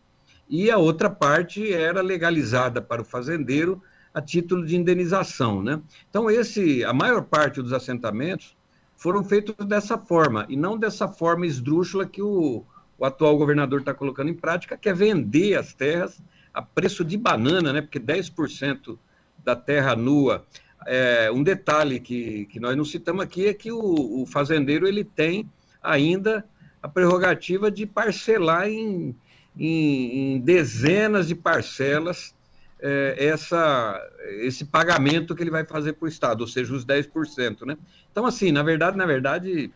E a outra parte era legalizada para o fazendeiro a título de indenização, né? Então esse, a maior parte dos assentamentos foram feitos dessa forma e não dessa forma esdrúxula que o, o atual governador está colocando em prática, que é vender as terras a preço de banana, né? Porque 10% da terra nua. É, um detalhe que, que nós não citamos aqui é que o, o fazendeiro ele tem ainda a prerrogativa de parcelar em, em, em dezenas de parcelas é, essa, esse pagamento que ele vai fazer para o Estado, ou seja, os 10%. Né? Então, assim, na verdade, na verdade,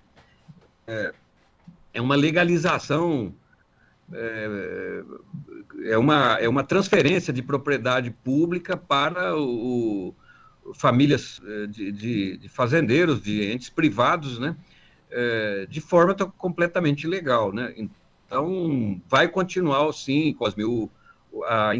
é, é uma legalização, é, é, uma, é uma transferência de propriedade pública para o, o famílias de, de, de, fazendeiros, de entes privados, né? É, de forma completamente legal, né? Então, vai continuar, sim, Cosme, o, a,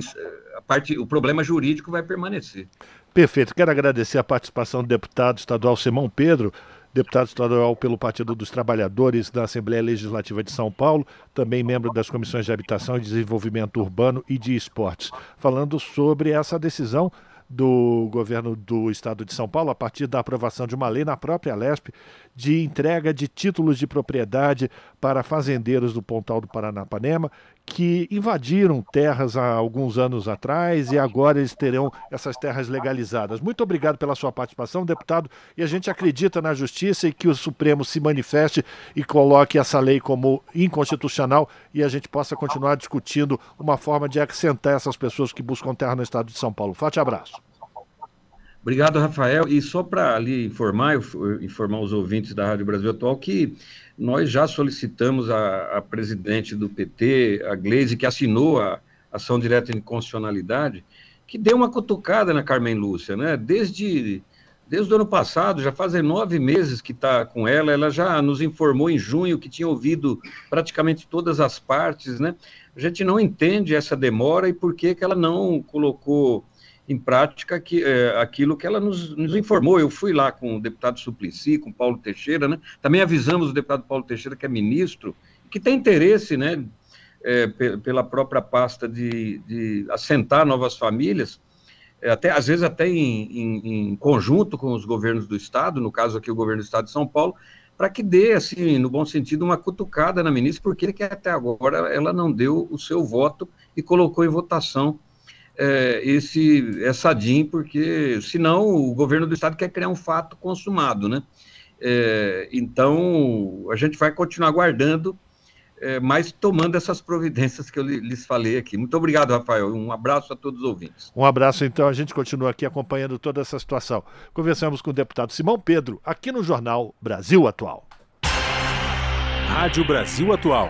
a parte, o problema jurídico vai permanecer. Perfeito. Quero agradecer a participação do deputado estadual Simão Pedro, deputado estadual pelo Partido dos Trabalhadores da Assembleia Legislativa de São Paulo, também membro das comissões de Habitação e Desenvolvimento Urbano e de Esportes, falando sobre essa decisão do governo do estado de São Paulo, a partir da aprovação de uma lei na própria Lesp, de entrega de títulos de propriedade para fazendeiros do Pontal do Paranapanema, que invadiram terras há alguns anos atrás e agora eles terão essas terras legalizadas. Muito obrigado pela sua participação, deputado, e a gente acredita na justiça e que o Supremo se manifeste e coloque essa lei como inconstitucional e a gente possa continuar discutindo uma forma de acrescentar essas pessoas que buscam terra no estado de São Paulo. Forte abraço. Obrigado, Rafael. E só para ali informar, informar os ouvintes da Rádio Brasil Atual que nós já solicitamos a, presidente do PT, a Gleise, que assinou a ação direta de constitucionalidade, que deu uma cutucada na Carmen Lúcia, né? Desde, desde o ano passado, já fazem nove meses que está com ela, ela já nos informou em junho que tinha ouvido praticamente todas as partes, né? A gente não entende essa demora e por que, que ela não colocou em prática que, é, aquilo que ela nos, nos, informou. Eu fui lá com o deputado Suplicy, com Paulo Teixeira, né? Também avisamos o deputado Paulo Teixeira, que é ministro, que tem interesse, né, é, pela própria pasta de, de assentar novas famílias, é, até às vezes até em, em, em, conjunto com os governos do estado, no caso aqui o governo do estado de São Paulo, para que dê, assim, no bom sentido, uma cutucada na ministra, porque que até agora ela não deu o seu voto e colocou em votação é, esse essa DIN, porque senão o governo do estado quer criar um fato consumado, né? É, então a gente vai continuar guardando, é, mas tomando essas providências que eu lhes falei aqui. Muito obrigado, Rafael. Um abraço a todos os ouvintes. Um abraço, então. A gente continua aqui acompanhando toda essa situação. Conversamos com o deputado Simão Pedro, aqui no Jornal Brasil Atual. Rádio Brasil Atual.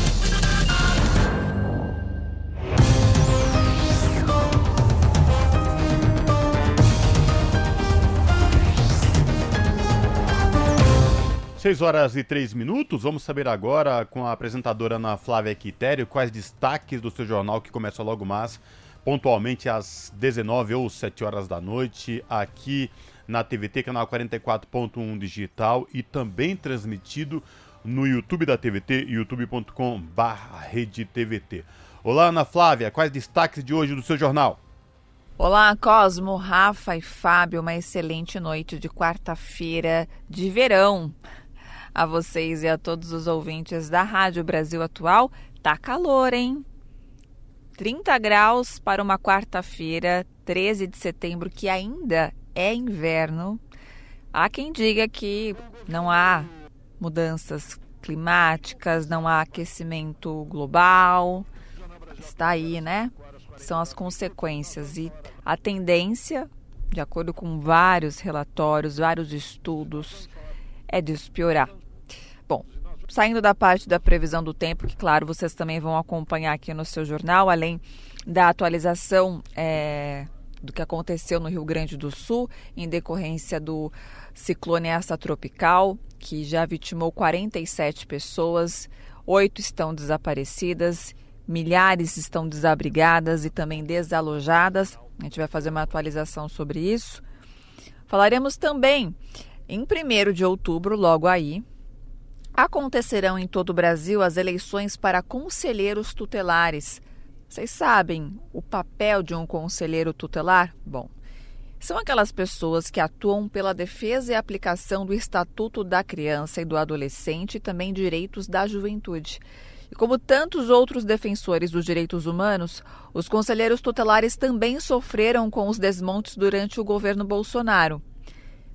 6 horas e 3 minutos. Vamos saber agora com a apresentadora Ana Flávia Quitério quais destaques do seu jornal que começa logo mais, pontualmente às 19 ou 7 horas da noite, aqui na TVT, canal 44.1 digital e também transmitido no YouTube da TVT, youtube.com/redetvt. Olá, Ana Flávia, quais destaques de hoje do seu jornal? Olá, Cosmo, Rafa e Fábio, uma excelente noite de quarta-feira de verão. A vocês e a todos os ouvintes da Rádio Brasil Atual. Tá calor, hein? 30 graus para uma quarta-feira, 13 de setembro, que ainda é inverno. Há quem diga que não há mudanças climáticas, não há aquecimento global. Está aí, né? São as consequências. E a tendência, de acordo com vários relatórios, vários estudos, é de piorar. Saindo da parte da previsão do tempo, que claro, vocês também vão acompanhar aqui no seu jornal, além da atualização é, do que aconteceu no Rio Grande do Sul, em decorrência do ciclone essa tropical, que já vitimou 47 pessoas, oito estão desaparecidas, milhares estão desabrigadas e também desalojadas. A gente vai fazer uma atualização sobre isso. Falaremos também em 1 de outubro, logo aí, acontecerão em todo o Brasil as eleições para conselheiros tutelares. Vocês sabem o papel de um conselheiro tutelar? Bom, são aquelas pessoas que atuam pela defesa e aplicação do Estatuto da Criança e do Adolescente e também direitos da juventude. E como tantos outros defensores dos direitos humanos, os conselheiros tutelares também sofreram com os desmontes durante o governo Bolsonaro.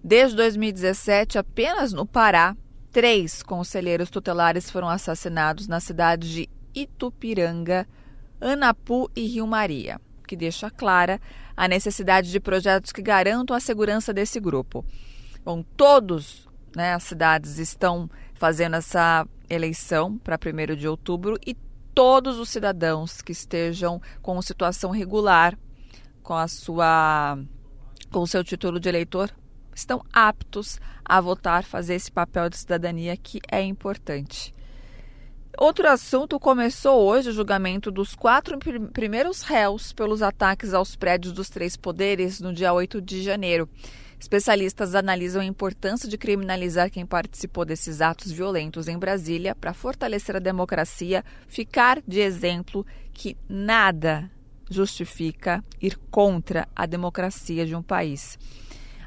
Desde 2017, apenas no Pará, três conselheiros tutelares foram assassinados na cidade de Itupiranga, Anapu e Rio Maria, que deixa clara a necessidade de projetos que garantam a segurança desse grupo. Bom, todos né, as cidades estão fazendo essa eleição para 1 de outubro e todos os cidadãos que estejam com situação regular com a sua com o seu título de eleitor estão aptos a votar, fazer esse papel de cidadania que é importante. Outro assunto começou hoje o julgamento dos quatro primeiros réus pelos ataques aos prédios dos três poderes no dia 8 de janeiro. Especialistas analisam a importância de criminalizar quem participou desses atos violentos em Brasília para fortalecer a democracia, ficar de exemplo que nada justifica ir contra a democracia de um país.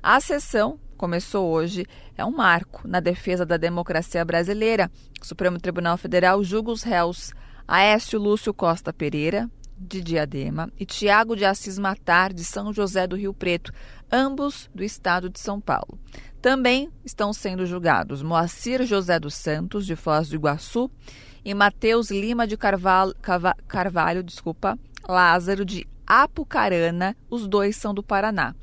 A sessão começou hoje, é um marco na defesa da democracia brasileira. O Supremo Tribunal Federal julga os réus Aécio Lúcio Costa Pereira, de Diadema, e Tiago de Assis Matar, de São José do Rio Preto, ambos do estado de São Paulo. Também estão sendo julgados Moacir José dos Santos, de Foz do Iguaçu, e Mateus Lima de Carvalho, Carvalho desculpa, Lázaro de Apucarana, os dois são do Paraná.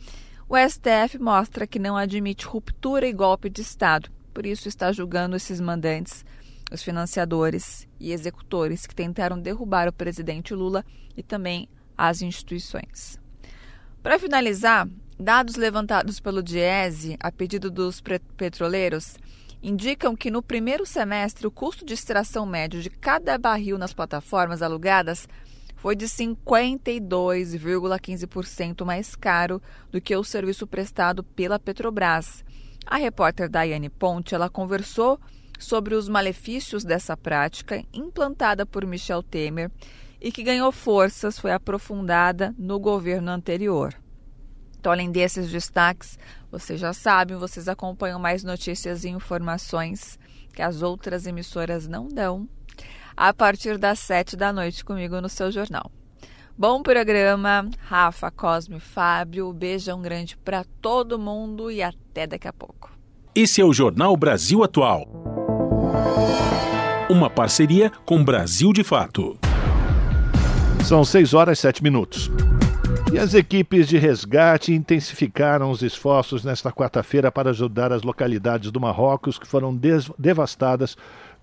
O STF mostra que não admite ruptura e golpe de Estado, por isso está julgando esses mandantes, os financiadores e executores que tentaram derrubar o presidente Lula e também as instituições. Para finalizar, dados levantados pelo Diese a pedido dos petroleiros indicam que no primeiro semestre o custo de extração médio de cada barril nas plataformas alugadas foi de 52,15% mais caro do que o serviço prestado pela Petrobras. A repórter Daiane Ponte ela conversou sobre os malefícios dessa prática implantada por Michel Temer e que ganhou forças, foi aprofundada no governo anterior. Então, além desses destaques, vocês já sabem, vocês acompanham mais notícias e informações que as outras emissoras não dão a partir das sete da noite comigo no seu jornal. Bom programa, Rafa, Cosme, Fábio. Beijão grande para todo mundo e até daqui a pouco. Esse é o Jornal Brasil Atual. Uma parceria com Brasil de Fato. São 6 horas e 7 minutos. E as equipes de resgate intensificaram os esforços nesta quarta-feira para ajudar as localidades do Marrocos que foram devastadas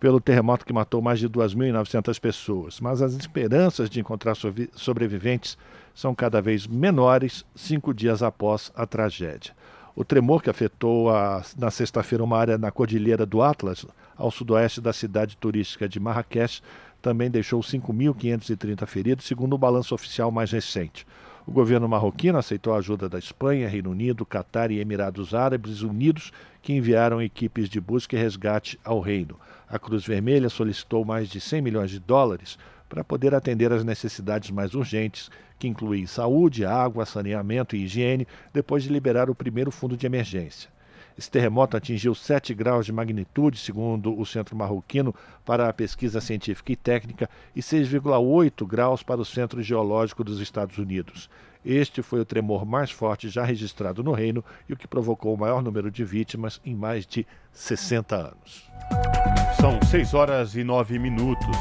pelo terremoto que matou mais de 2.900 pessoas. Mas as esperanças de encontrar sobreviventes são cada vez menores cinco dias após a tragédia. O tremor que afetou a, na sexta-feira uma área na Cordilheira do Atlas, ao sudoeste da cidade turística de Marrakech, também deixou 5.530 feridos, segundo o balanço oficial mais recente. O governo marroquino aceitou a ajuda da Espanha, Reino Unido, Catar e Emirados Árabes Unidos, que enviaram equipes de busca e resgate ao reino. A Cruz Vermelha solicitou mais de 100 milhões de dólares para poder atender às necessidades mais urgentes, que incluem saúde, água, saneamento e higiene, depois de liberar o primeiro fundo de emergência. Esse terremoto atingiu 7 graus de magnitude, segundo o Centro Marroquino para a Pesquisa Científica e Técnica, e 6,8 graus para o Centro Geológico dos Estados Unidos. Este foi o tremor mais forte já registrado no reino e o que provocou o maior número de vítimas em mais de 60 anos. São 6 horas e 9 minutos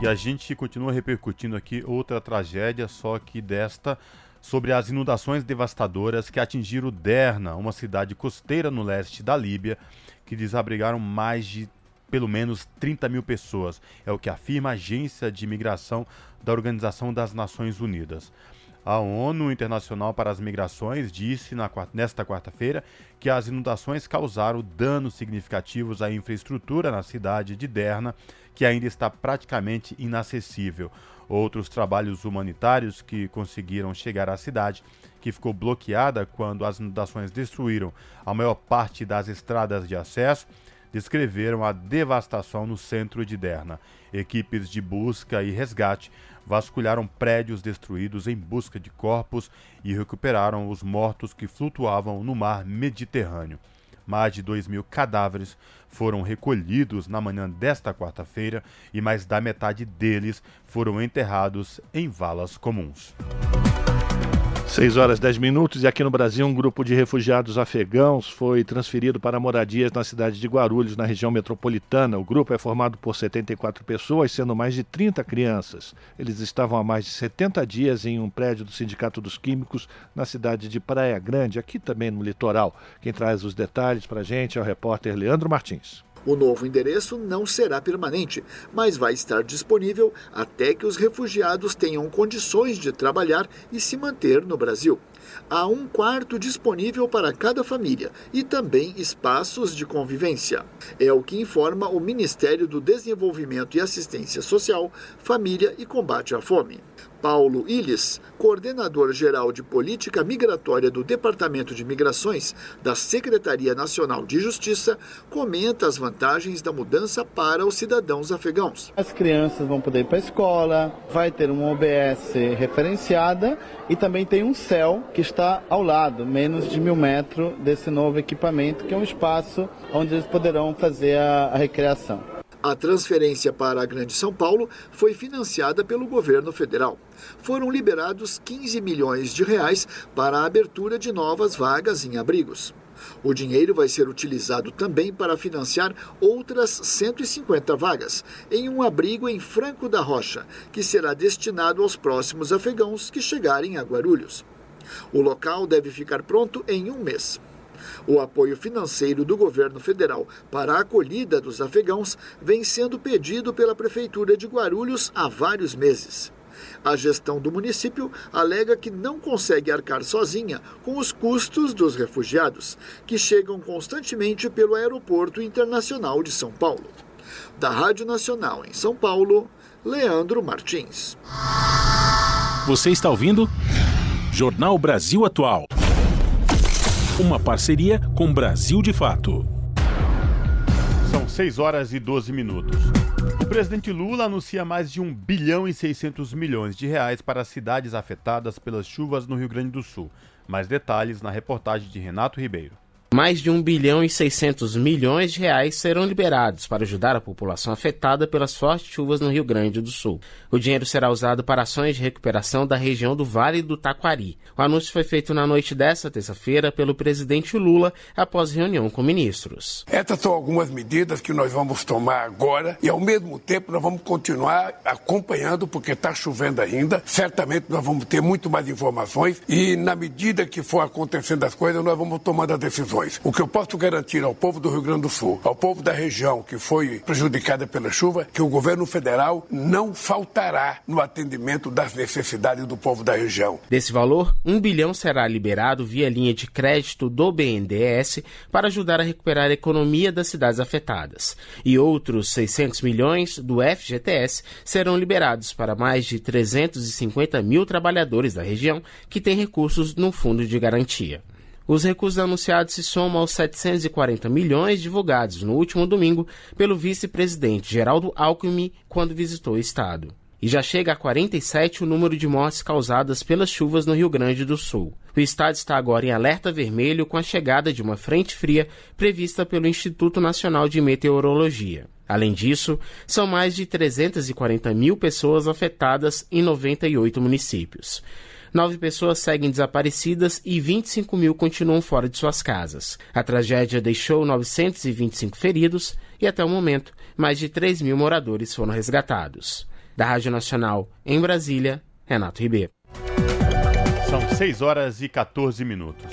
e a gente continua repercutindo aqui outra tragédia, só que desta sobre as inundações devastadoras que atingiram Derna, uma cidade costeira no leste da Líbia, que desabrigaram mais de pelo menos 30 mil pessoas. É o que afirma a Agência de Imigração da Organização das Nações Unidas. A ONU Internacional para as Migrações disse nesta quarta-feira que as inundações causaram danos significativos à infraestrutura na cidade de Derna, que ainda está praticamente inacessível. Outros trabalhos humanitários que conseguiram chegar à cidade, que ficou bloqueada quando as inundações destruíram a maior parte das estradas de acesso, descreveram a devastação no centro de Derna. Equipes de busca e resgate vasculharam prédios destruídos em busca de corpos e recuperaram os mortos que flutuavam no mar Mediterrâneo. Mais de 2 mil cadáveres foram recolhidos na manhã desta quarta-feira e mais da metade deles foram enterrados em valas comuns. 6 horas 10 minutos e aqui no Brasil um grupo de refugiados afegãos foi transferido para moradias na cidade de Guarulhos, na região metropolitana. O grupo é formado por 74 pessoas, sendo mais de 30 crianças. Eles estavam há mais de 70 dias em um prédio do Sindicato dos Químicos na cidade de Praia Grande, aqui também no litoral. Quem traz os detalhes para a gente é o repórter Leandro Martins. O novo endereço não será permanente, mas vai estar disponível até que os refugiados tenham condições de trabalhar e se manter no Brasil. Há um quarto disponível para cada família e também espaços de convivência. É o que informa o Ministério do Desenvolvimento e Assistência Social, Família e Combate à Fome. Paulo Illes, coordenador-geral de Política Migratória do Departamento de Migrações da Secretaria Nacional de Justiça, comenta as vantagens da mudança para os cidadãos afegãos. As crianças vão poder ir para a escola, vai ter uma OBS referenciada e também tem um céu que está ao lado, menos de mil metros desse novo equipamento, que é um espaço onde eles poderão fazer a, a recreação. A transferência para a Grande São Paulo foi financiada pelo governo federal. Foram liberados 15 milhões de reais para a abertura de novas vagas em abrigos. O dinheiro vai ser utilizado também para financiar outras 150 vagas em um abrigo em Franco da Rocha, que será destinado aos próximos afegãos que chegarem a Guarulhos. O local deve ficar pronto em um mês. O apoio financeiro do governo federal para a acolhida dos afegãos vem sendo pedido pela Prefeitura de Guarulhos há vários meses. A gestão do município alega que não consegue arcar sozinha com os custos dos refugiados, que chegam constantemente pelo Aeroporto Internacional de São Paulo. Da Rádio Nacional em São Paulo, Leandro Martins. Você está ouvindo? Jornal Brasil Atual. Uma parceria com Brasil de Fato. São 6 horas e 12 minutos. O presidente Lula anuncia mais de 1 bilhão e 600 milhões de reais para as cidades afetadas pelas chuvas no Rio Grande do Sul. Mais detalhes na reportagem de Renato Ribeiro. Mais de 1 bilhão e 600 milhões de reais serão liberados para ajudar a população afetada pelas fortes chuvas no Rio Grande do Sul. O dinheiro será usado para ações de recuperação da região do Vale do Taquari. O anúncio foi feito na noite desta terça-feira pelo presidente Lula após reunião com ministros. Essas são algumas medidas que nós vamos tomar agora e, ao mesmo tempo, nós vamos continuar acompanhando, porque está chovendo ainda. Certamente nós vamos ter muito mais informações e, na medida que for acontecendo as coisas, nós vamos tomando as decisões. O que eu posso garantir ao povo do Rio Grande do Sul, ao povo da região que foi prejudicada pela chuva, que o governo federal não faltará no atendimento das necessidades do povo da região. Desse valor, um bilhão será liberado via linha de crédito do BNDES para ajudar a recuperar a economia das cidades afetadas. E outros 600 milhões do FGTS serão liberados para mais de 350 mil trabalhadores da região que têm recursos no fundo de garantia. Os recursos anunciados se somam aos 740 milhões divulgados no último domingo pelo vice-presidente Geraldo Alckmin quando visitou o estado. e já chega a 47 o número de mortes causadas pelas chuvas no Rio Grande do Sul. O estado está agora em alerta vermelho com a chegada de uma frente fria prevista pelo Instituto Nacional de Meteorologia. Além disso, são mais de 340 mil pessoas afetadas em 98 municípios. Nove pessoas seguem desaparecidas e 25 mil continuam fora de suas casas. A tragédia deixou 925 feridos e, até o momento, mais de 3 mil moradores foram resgatados. Da Rádio Nacional, em Brasília, Renato Ribeiro. São 6 horas e 14 minutos.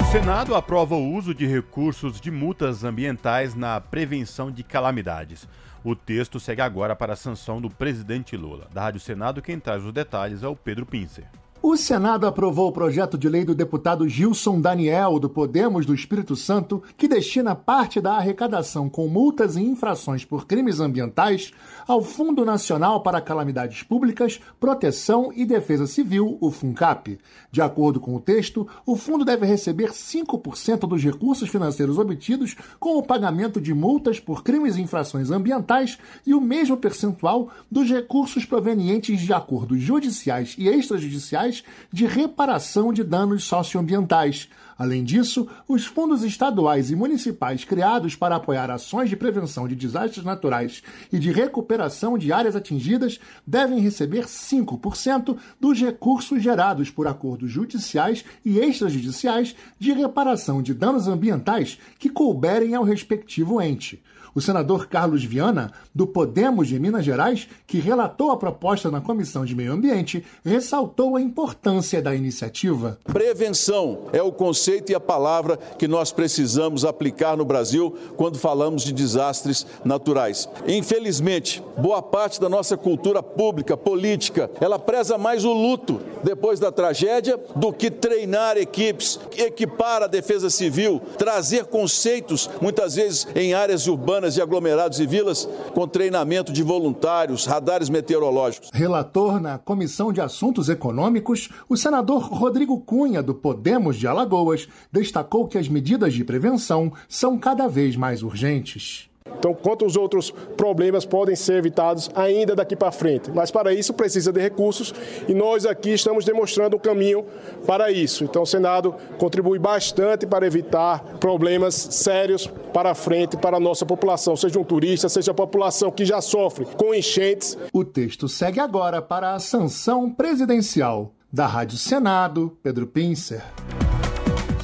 O Senado aprova o uso de recursos de multas ambientais na prevenção de calamidades. O texto segue agora para a sanção do presidente Lula. Da Rádio Senado, quem traz os detalhes é o Pedro Pincer. O Senado aprovou o projeto de lei do deputado Gilson Daniel, do Podemos do Espírito Santo, que destina parte da arrecadação com multas e infrações por crimes ambientais ao Fundo Nacional para Calamidades Públicas, Proteção e Defesa Civil, o FUNCAP. De acordo com o texto, o fundo deve receber 5% dos recursos financeiros obtidos com o pagamento de multas por crimes e infrações ambientais e o mesmo percentual dos recursos provenientes de acordos judiciais e extrajudiciais de reparação de danos socioambientais. Além disso, os fundos estaduais e municipais criados para apoiar ações de prevenção de desastres naturais e de recuperação de áreas atingidas devem receber 5% dos recursos gerados por acordos judiciais e extrajudiciais de reparação de danos ambientais que couberem ao respectivo ente. O senador Carlos Viana, do Podemos de Minas Gerais, que relatou a proposta na Comissão de Meio Ambiente, ressaltou a importância da iniciativa. Prevenção é o conceito e a palavra que nós precisamos aplicar no Brasil quando falamos de desastres naturais. Infelizmente, boa parte da nossa cultura pública, política, ela preza mais o luto depois da tragédia do que treinar equipes, equipar a defesa civil, trazer conceitos, muitas vezes em áreas urbanas urbanas e aglomerados e vilas com treinamento de voluntários, radares meteorológicos. Relator na Comissão de Assuntos Econômicos, o senador Rodrigo Cunha, do Podemos de Alagoas, destacou que as medidas de prevenção são cada vez mais urgentes. Então, quantos outros problemas podem ser evitados ainda daqui para frente? Mas para isso precisa de recursos e nós aqui estamos demonstrando um caminho para isso. Então, o Senado contribui bastante para evitar problemas sérios para frente para a nossa população, seja um turista, seja a população que já sofre com enchentes. O texto segue agora para a sanção presidencial. Da Rádio Senado, Pedro Pincer.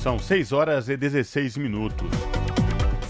São 6 horas e 16 minutos.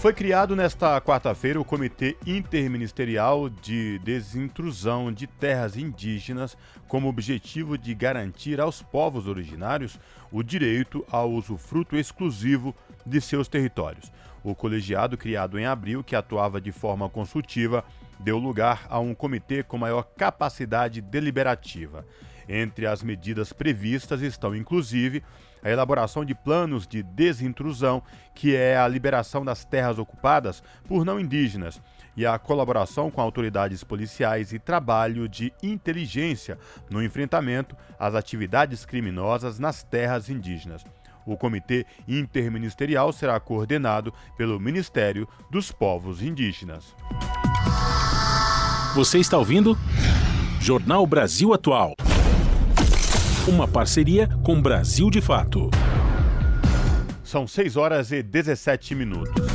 Foi criado nesta quarta-feira o Comitê Interministerial de Desintrusão de Terras Indígenas, como objetivo de garantir aos povos originários o direito ao usufruto exclusivo de seus territórios. O colegiado, criado em abril, que atuava de forma consultiva, deu lugar a um comitê com maior capacidade deliberativa. Entre as medidas previstas estão, inclusive, a elaboração de planos de desintrusão, que é a liberação das terras ocupadas por não indígenas, e a colaboração com autoridades policiais e trabalho de inteligência no enfrentamento às atividades criminosas nas terras indígenas. O comitê interministerial será coordenado pelo Ministério dos Povos Indígenas. Você está ouvindo? Jornal Brasil Atual. Uma parceria com Brasil de Fato. São 6 horas e 17 minutos.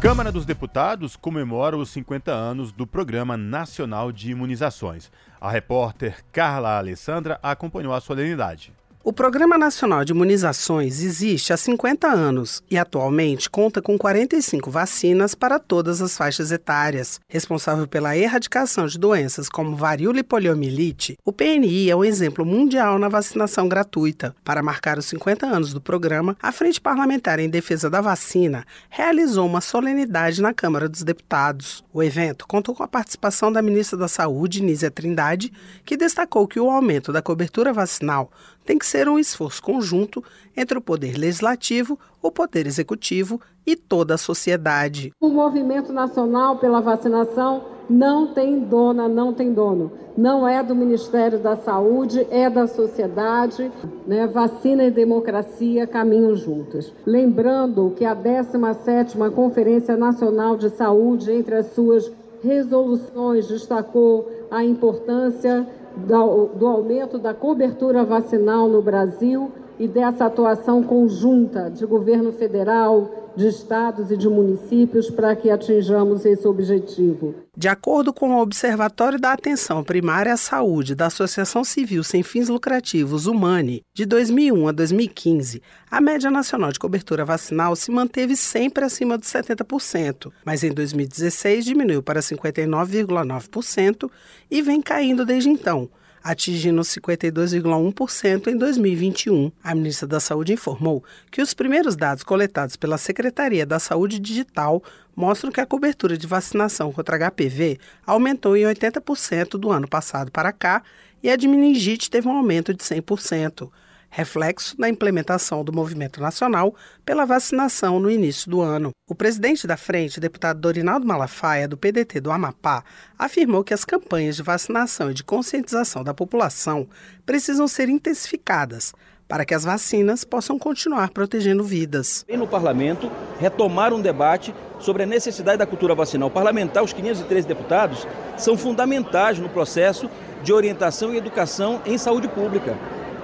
Câmara dos Deputados comemora os 50 anos do Programa Nacional de Imunizações. A repórter Carla Alessandra acompanhou a solenidade. O Programa Nacional de Imunizações existe há 50 anos e atualmente conta com 45 vacinas para todas as faixas etárias. Responsável pela erradicação de doenças como varíola e poliomielite, o PNI é um exemplo mundial na vacinação gratuita. Para marcar os 50 anos do programa, a Frente Parlamentar em Defesa da Vacina realizou uma solenidade na Câmara dos Deputados. O evento contou com a participação da ministra da Saúde, Nízia Trindade, que destacou que o aumento da cobertura vacinal tem que ser um esforço conjunto entre o Poder Legislativo, o Poder Executivo e toda a sociedade. O movimento nacional pela vacinação não tem dona, não tem dono. Não é do Ministério da Saúde, é da sociedade. Né? Vacina e democracia caminham juntas. Lembrando que a 17ª Conferência Nacional de Saúde, entre as suas resoluções destacou a importância do aumento da cobertura vacinal no Brasil e dessa atuação conjunta de governo federal, de estados e de municípios para que atinjamos esse objetivo. De acordo com o Observatório da Atenção Primária à Saúde da Associação Civil Sem Fins Lucrativos Humane, de 2001 a 2015, a média nacional de cobertura vacinal se manteve sempre acima de 70%, mas em 2016 diminuiu para 59,9% e vem caindo desde então atingindo 52,1% em 2021. A ministra da Saúde informou que os primeiros dados coletados pela Secretaria da Saúde Digital mostram que a cobertura de vacinação contra HPV aumentou em 80% do ano passado para cá e a de meningite teve um aumento de 100% reflexo da implementação do movimento nacional pela vacinação no início do ano. O presidente da frente, deputado Dorinaldo Malafaia, do PDT do Amapá, afirmou que as campanhas de vacinação e de conscientização da população precisam ser intensificadas para que as vacinas possam continuar protegendo vidas. E no parlamento, retomar um debate sobre a necessidade da cultura vacinal. Parlamentar, os 513 deputados, são fundamentais no processo de orientação e educação em saúde pública.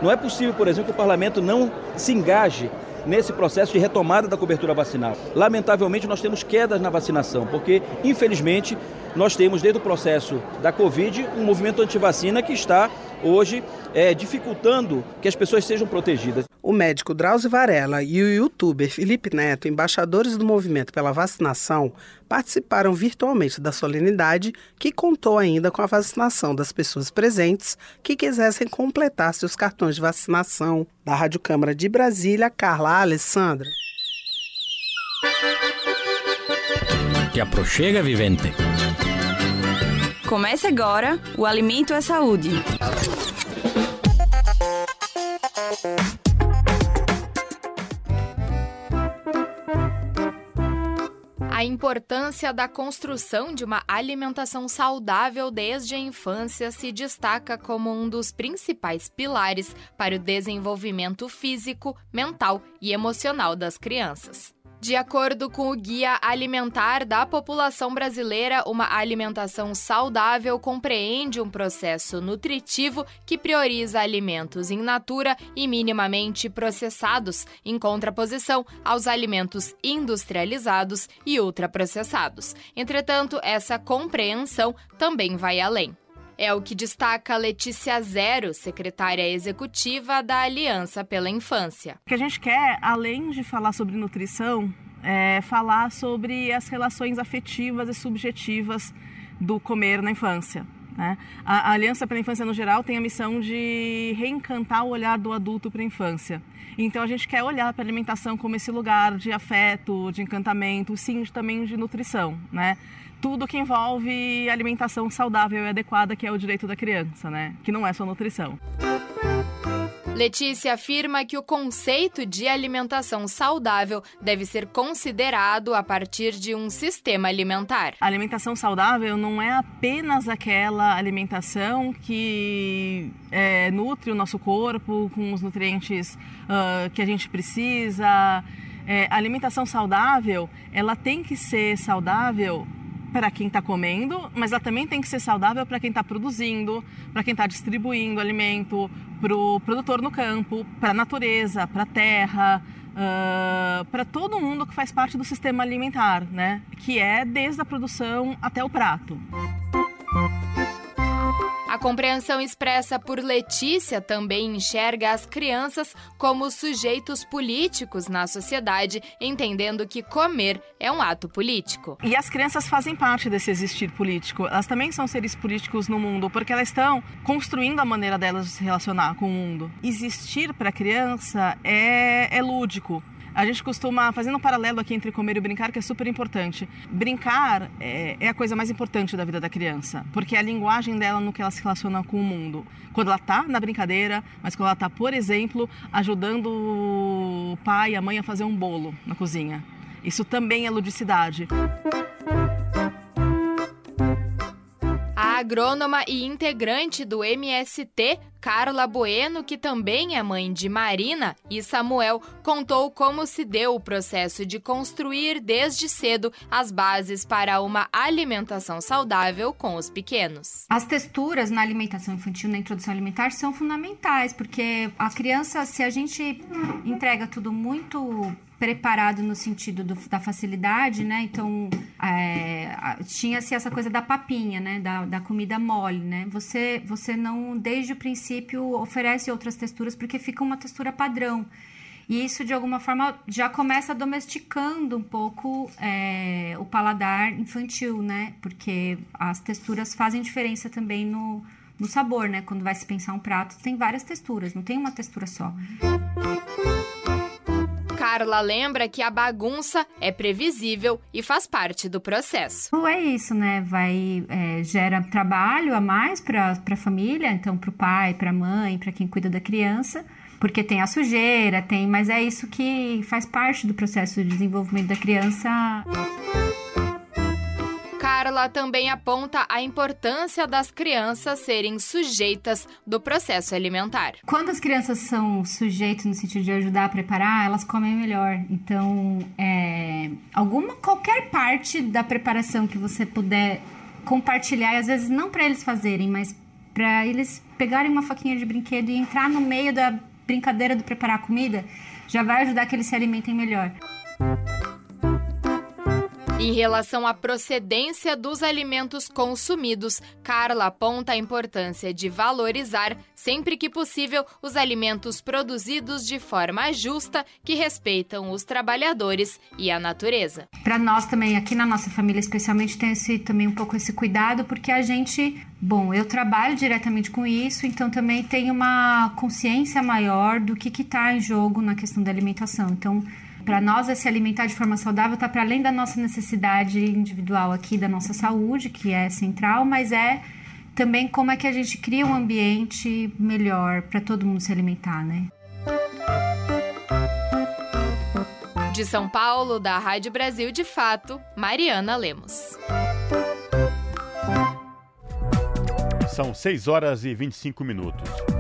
Não é possível, por exemplo, que o parlamento não se engaje nesse processo de retomada da cobertura vacinal. Lamentavelmente, nós temos quedas na vacinação, porque, infelizmente, nós temos, desde o processo da Covid, um movimento antivacina que está hoje é, dificultando que as pessoas sejam protegidas. O médico Drauzio Varela e o youtuber Felipe Neto, embaixadores do movimento pela vacinação, participaram virtualmente da solenidade, que contou ainda com a vacinação das pessoas presentes que quisessem completar seus cartões de vacinação. Da Rádio Câmara de Brasília, Carla Alessandra. Te aproxega, vivente. Comece agora o Alimento é Saúde. A importância da construção de uma alimentação saudável desde a infância se destaca como um dos principais pilares para o desenvolvimento físico, mental e emocional das crianças. De acordo com o Guia Alimentar da População Brasileira, uma alimentação saudável compreende um processo nutritivo que prioriza alimentos in natura e minimamente processados, em contraposição aos alimentos industrializados e ultraprocessados. Entretanto, essa compreensão também vai além. É o que destaca Letícia Zero, secretária executiva da Aliança pela Infância. O que a gente quer, além de falar sobre nutrição, é falar sobre as relações afetivas e subjetivas do comer na infância. Né? A, Aliança pela Infância, no geral, tem a missão de reencantar o olhar do adulto para a infância. Então, a gente quer olhar para a alimentação como esse lugar de afeto, de encantamento, sim, também de nutrição. Né? Tudo que envolve alimentação saudável e adequada, que é o direito da criança, né? Que não é só nutrição. Letícia afirma que o conceito de alimentação saudável deve ser considerado a partir de um sistema alimentar. A alimentação saudável não é apenas aquela alimentação que é, nutre o nosso corpo com os nutrientes uh, que a gente precisa. É, a alimentação saudável, ela tem que ser saudável para quem está comendo, mas ela também tem que ser saudável para quem está produzindo, para quem está distribuindo alimento, para o produtor no campo, para a natureza, para a terra, uh, para todo mundo que faz parte do sistema alimentar, né? Que é desde a produção até o prato. A compreensão expressa por Letícia também enxerga as crianças como sujeitos políticos na sociedade, entendendo que comer é um ato político. E as crianças fazem parte desse existir político. Elas também são seres políticos no mundo, porque elas estão construindo a maneira delas de se relacionar com o mundo. Existir para a criança é, é lúdico. A gente costuma, fazendo um paralelo aqui entre comer e brincar, que é super importante. Brincar é, é, a coisa mais importante da vida da criança, porque é a linguagem dela no que ela se relaciona com o mundo. Quando ela está na brincadeira, mas quando ela está, por exemplo, ajudando o pai e a mãe a fazer um bolo na cozinha. Isso também é ludicidade. A agrônoma e integrante do MST, Carla Bueno, que também é mãe de Marina e Samuel, contou como se deu o processo de construir desde cedo as bases para uma alimentação saudável com os pequenos. As texturas na alimentação infantil, na introdução alimentar, são fundamentais, porque a criança, se a gente entrega tudo muito preparado no sentido do, da facilidade, né? Então, é, tinha-se essa coisa da papinha, né? Da, da comida mole, né? Você, você não, desde o princípio, oferece outras texturas porque fica uma textura padrão. E isso, de alguma forma, já começa domesticando um pouco é, o paladar infantil, né? Porque as texturas fazem diferença também no, no sabor, né? Quando vai se pensar um prato, tem várias texturas, não tem uma textura só. Carla lembra que a bagunça é previsível e faz parte do processo. É isso, né? Vai é, gera trabalho a mais para a família, então para o pai, para a mãe, para quem cuida da criança, porque tem a sujeira, tem, mas é isso que faz parte do processo de desenvolvimento da criança. Carla também aponta a importância das crianças serem sujeitas do processo alimentar. Quando as crianças são sujeitas no sentido de ajudar a preparar, elas comem melhor. Então, é, alguma qualquer parte da preparação que você puder compartilhar, e às vezes não para eles fazerem, mas para eles pegarem uma faquinha de brinquedo e entrar no meio da brincadeira de preparar comida, já vai ajudar que eles se alimentem melhor. Em relação à procedência dos alimentos consumidos, Carla aponta a importância de valorizar, sempre que possível, os alimentos produzidos de forma justa, que respeitam os trabalhadores e a natureza. Para nós também, aqui na nossa família, especialmente, tem esse, também um pouco esse cuidado, porque a gente, bom, eu trabalho diretamente com isso, então também tenho uma consciência maior do que está em jogo na questão da alimentação. Então, para nós, se alimentar de forma saudável está para além da nossa necessidade individual aqui, da nossa saúde, que é central, mas é também como é que a gente cria um ambiente melhor para todo mundo se alimentar, né? De São Paulo, da Rádio Brasil de Fato, Mariana Lemos. São 6 horas e 25 minutos.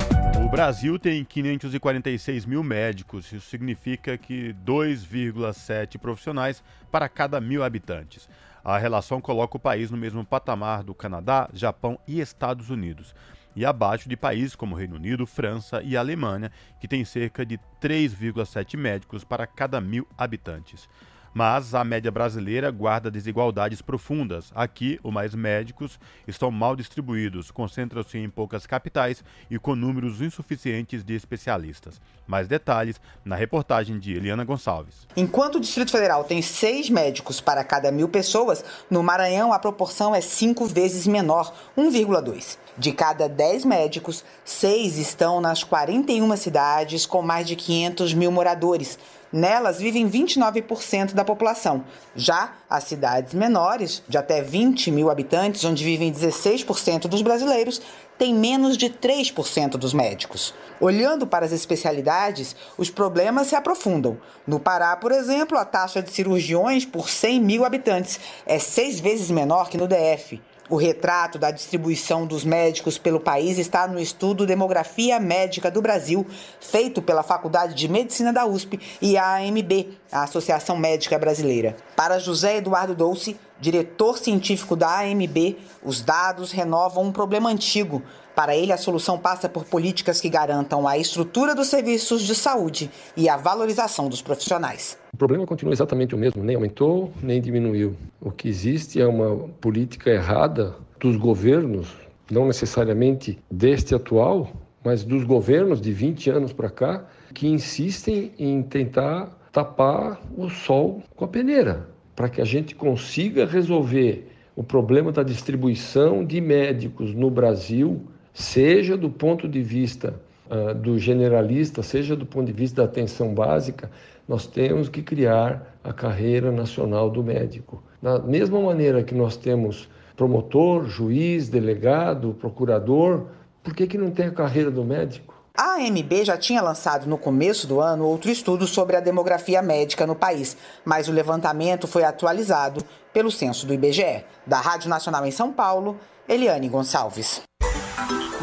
O Brasil tem 546 mil médicos, isso significa que 2,7 profissionais para cada mil habitantes. A relação coloca o país no mesmo patamar do Canadá, Japão e Estados Unidos, e abaixo de países como Reino Unido, França e Alemanha, que têm cerca de 3,7 médicos para cada mil habitantes mas a média brasileira guarda desigualdades profundas. Aqui, os mais médicos estão mal distribuídos, concentram-se em poucas capitais e com números insuficientes de especialistas. Mais detalhes na reportagem de Eliana Gonçalves. Enquanto o Distrito Federal tem seis médicos para cada mil pessoas, no Maranhão a proporção é cinco vezes menor, 1,2. De cada 10 médicos, seis estão nas 41 cidades com mais de 500 mil moradores. Nelas vivem 29% da população. Já as cidades menores, de até 20 mil habitantes, onde vivem 16% dos brasileiros, têm menos de 3% dos médicos. Olhando para as especialidades, os problemas se aprofundam. No Pará, por exemplo, a taxa de cirurgiões por 100 mil habitantes é seis vezes menor que no DF. O retrato da distribuição dos médicos pelo país está no estudo Demografia Médica do Brasil, feito pela Faculdade de Medicina da USP e a AMB, a Associação Médica Brasileira. Para José Eduardo Dolce, diretor científico da AMB, os dados renovam um problema antigo. Para ele, a solução passa por políticas que garantam a estrutura dos serviços de saúde e a valorização dos profissionais. O problema continua exatamente o mesmo, nem aumentou, nem diminuiu. O que existe é uma política errada dos governos, não necessariamente deste atual, mas dos governos de 20 anos para cá, que insistem em tentar tapar o sol com a peneira, para que a gente consiga resolver o problema da distribuição de médicos no Brasil, seja do ponto de vista uh, do generalista, seja do ponto de vista da atenção básica, nós temos que criar a carreira nacional do médico. Da mesma maneira que nós temos promotor, juiz, delegado, procurador, por que, que não tem a carreira do médico? A AMB já tinha lançado no começo do ano outro estudo sobre a demografia médica no país, mas o levantamento foi atualizado pelo censo do IBGE. Da Rádio Nacional em São Paulo, Eliane Gonçalves.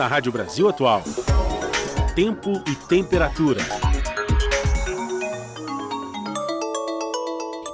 Na Rádio Brasil Atual, tempo e temperatura.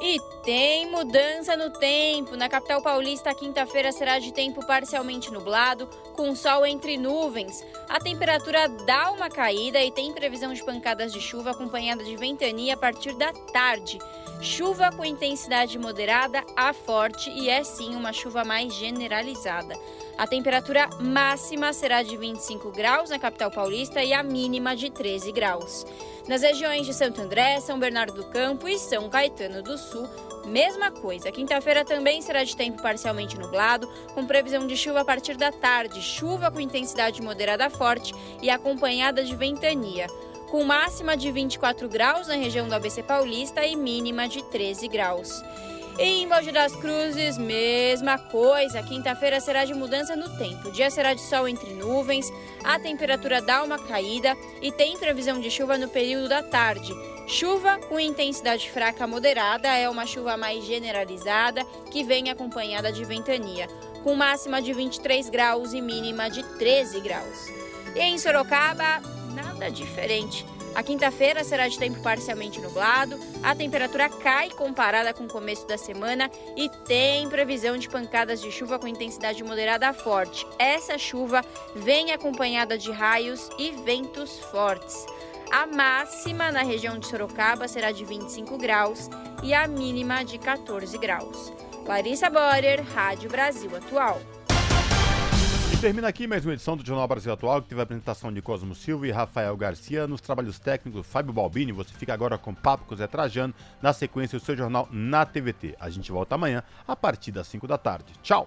E tem mudança no tempo. Na capital paulista, quinta-feira será de tempo parcialmente nublado, com sol entre nuvens. A temperatura dá uma caída e tem previsão de pancadas de chuva acompanhada de ventania a partir da tarde. Chuva com intensidade moderada a forte e é sim uma chuva mais generalizada. A temperatura máxima será de 25 graus na capital paulista e a mínima de 13 graus. Nas regiões de Santo André, São Bernardo do Campo e São Caetano do Sul, mesma coisa. Quinta-feira também será de tempo parcialmente nublado, com previsão de chuva a partir da tarde, chuva com intensidade moderada forte e acompanhada de ventania com máxima de 24 graus na região do ABC Paulista e mínima de 13 graus. Em Mogi das Cruzes, mesma coisa. Quinta-feira será de mudança no tempo. O dia será de sol entre nuvens, a temperatura dá uma caída e tem previsão de chuva no período da tarde. Chuva com intensidade fraca moderada é uma chuva mais generalizada que vem acompanhada de ventania, com máxima de 23 graus e mínima de 13 graus. E em Sorocaba, nada diferente. A quinta-feira será de tempo parcialmente nublado, a temperatura cai comparada com o começo da semana e tem previsão de pancadas de chuva com intensidade moderada a forte. Essa chuva vem acompanhada de raios e ventos fortes. A máxima na região de Sorocaba será de 25 graus e a mínima de 14 graus. Larissa Borer, Rádio Brasil Atual. Termina aqui mais uma edição do Jornal Brasil Atual, que teve a apresentação de Cosmo Silva e Rafael Garcia, nos trabalhos técnicos Fábio Balbini. Você fica agora com Papo com Zé Trajano, na sequência o seu jornal na TVT. A gente volta amanhã, a partir das 5 da tarde. Tchau!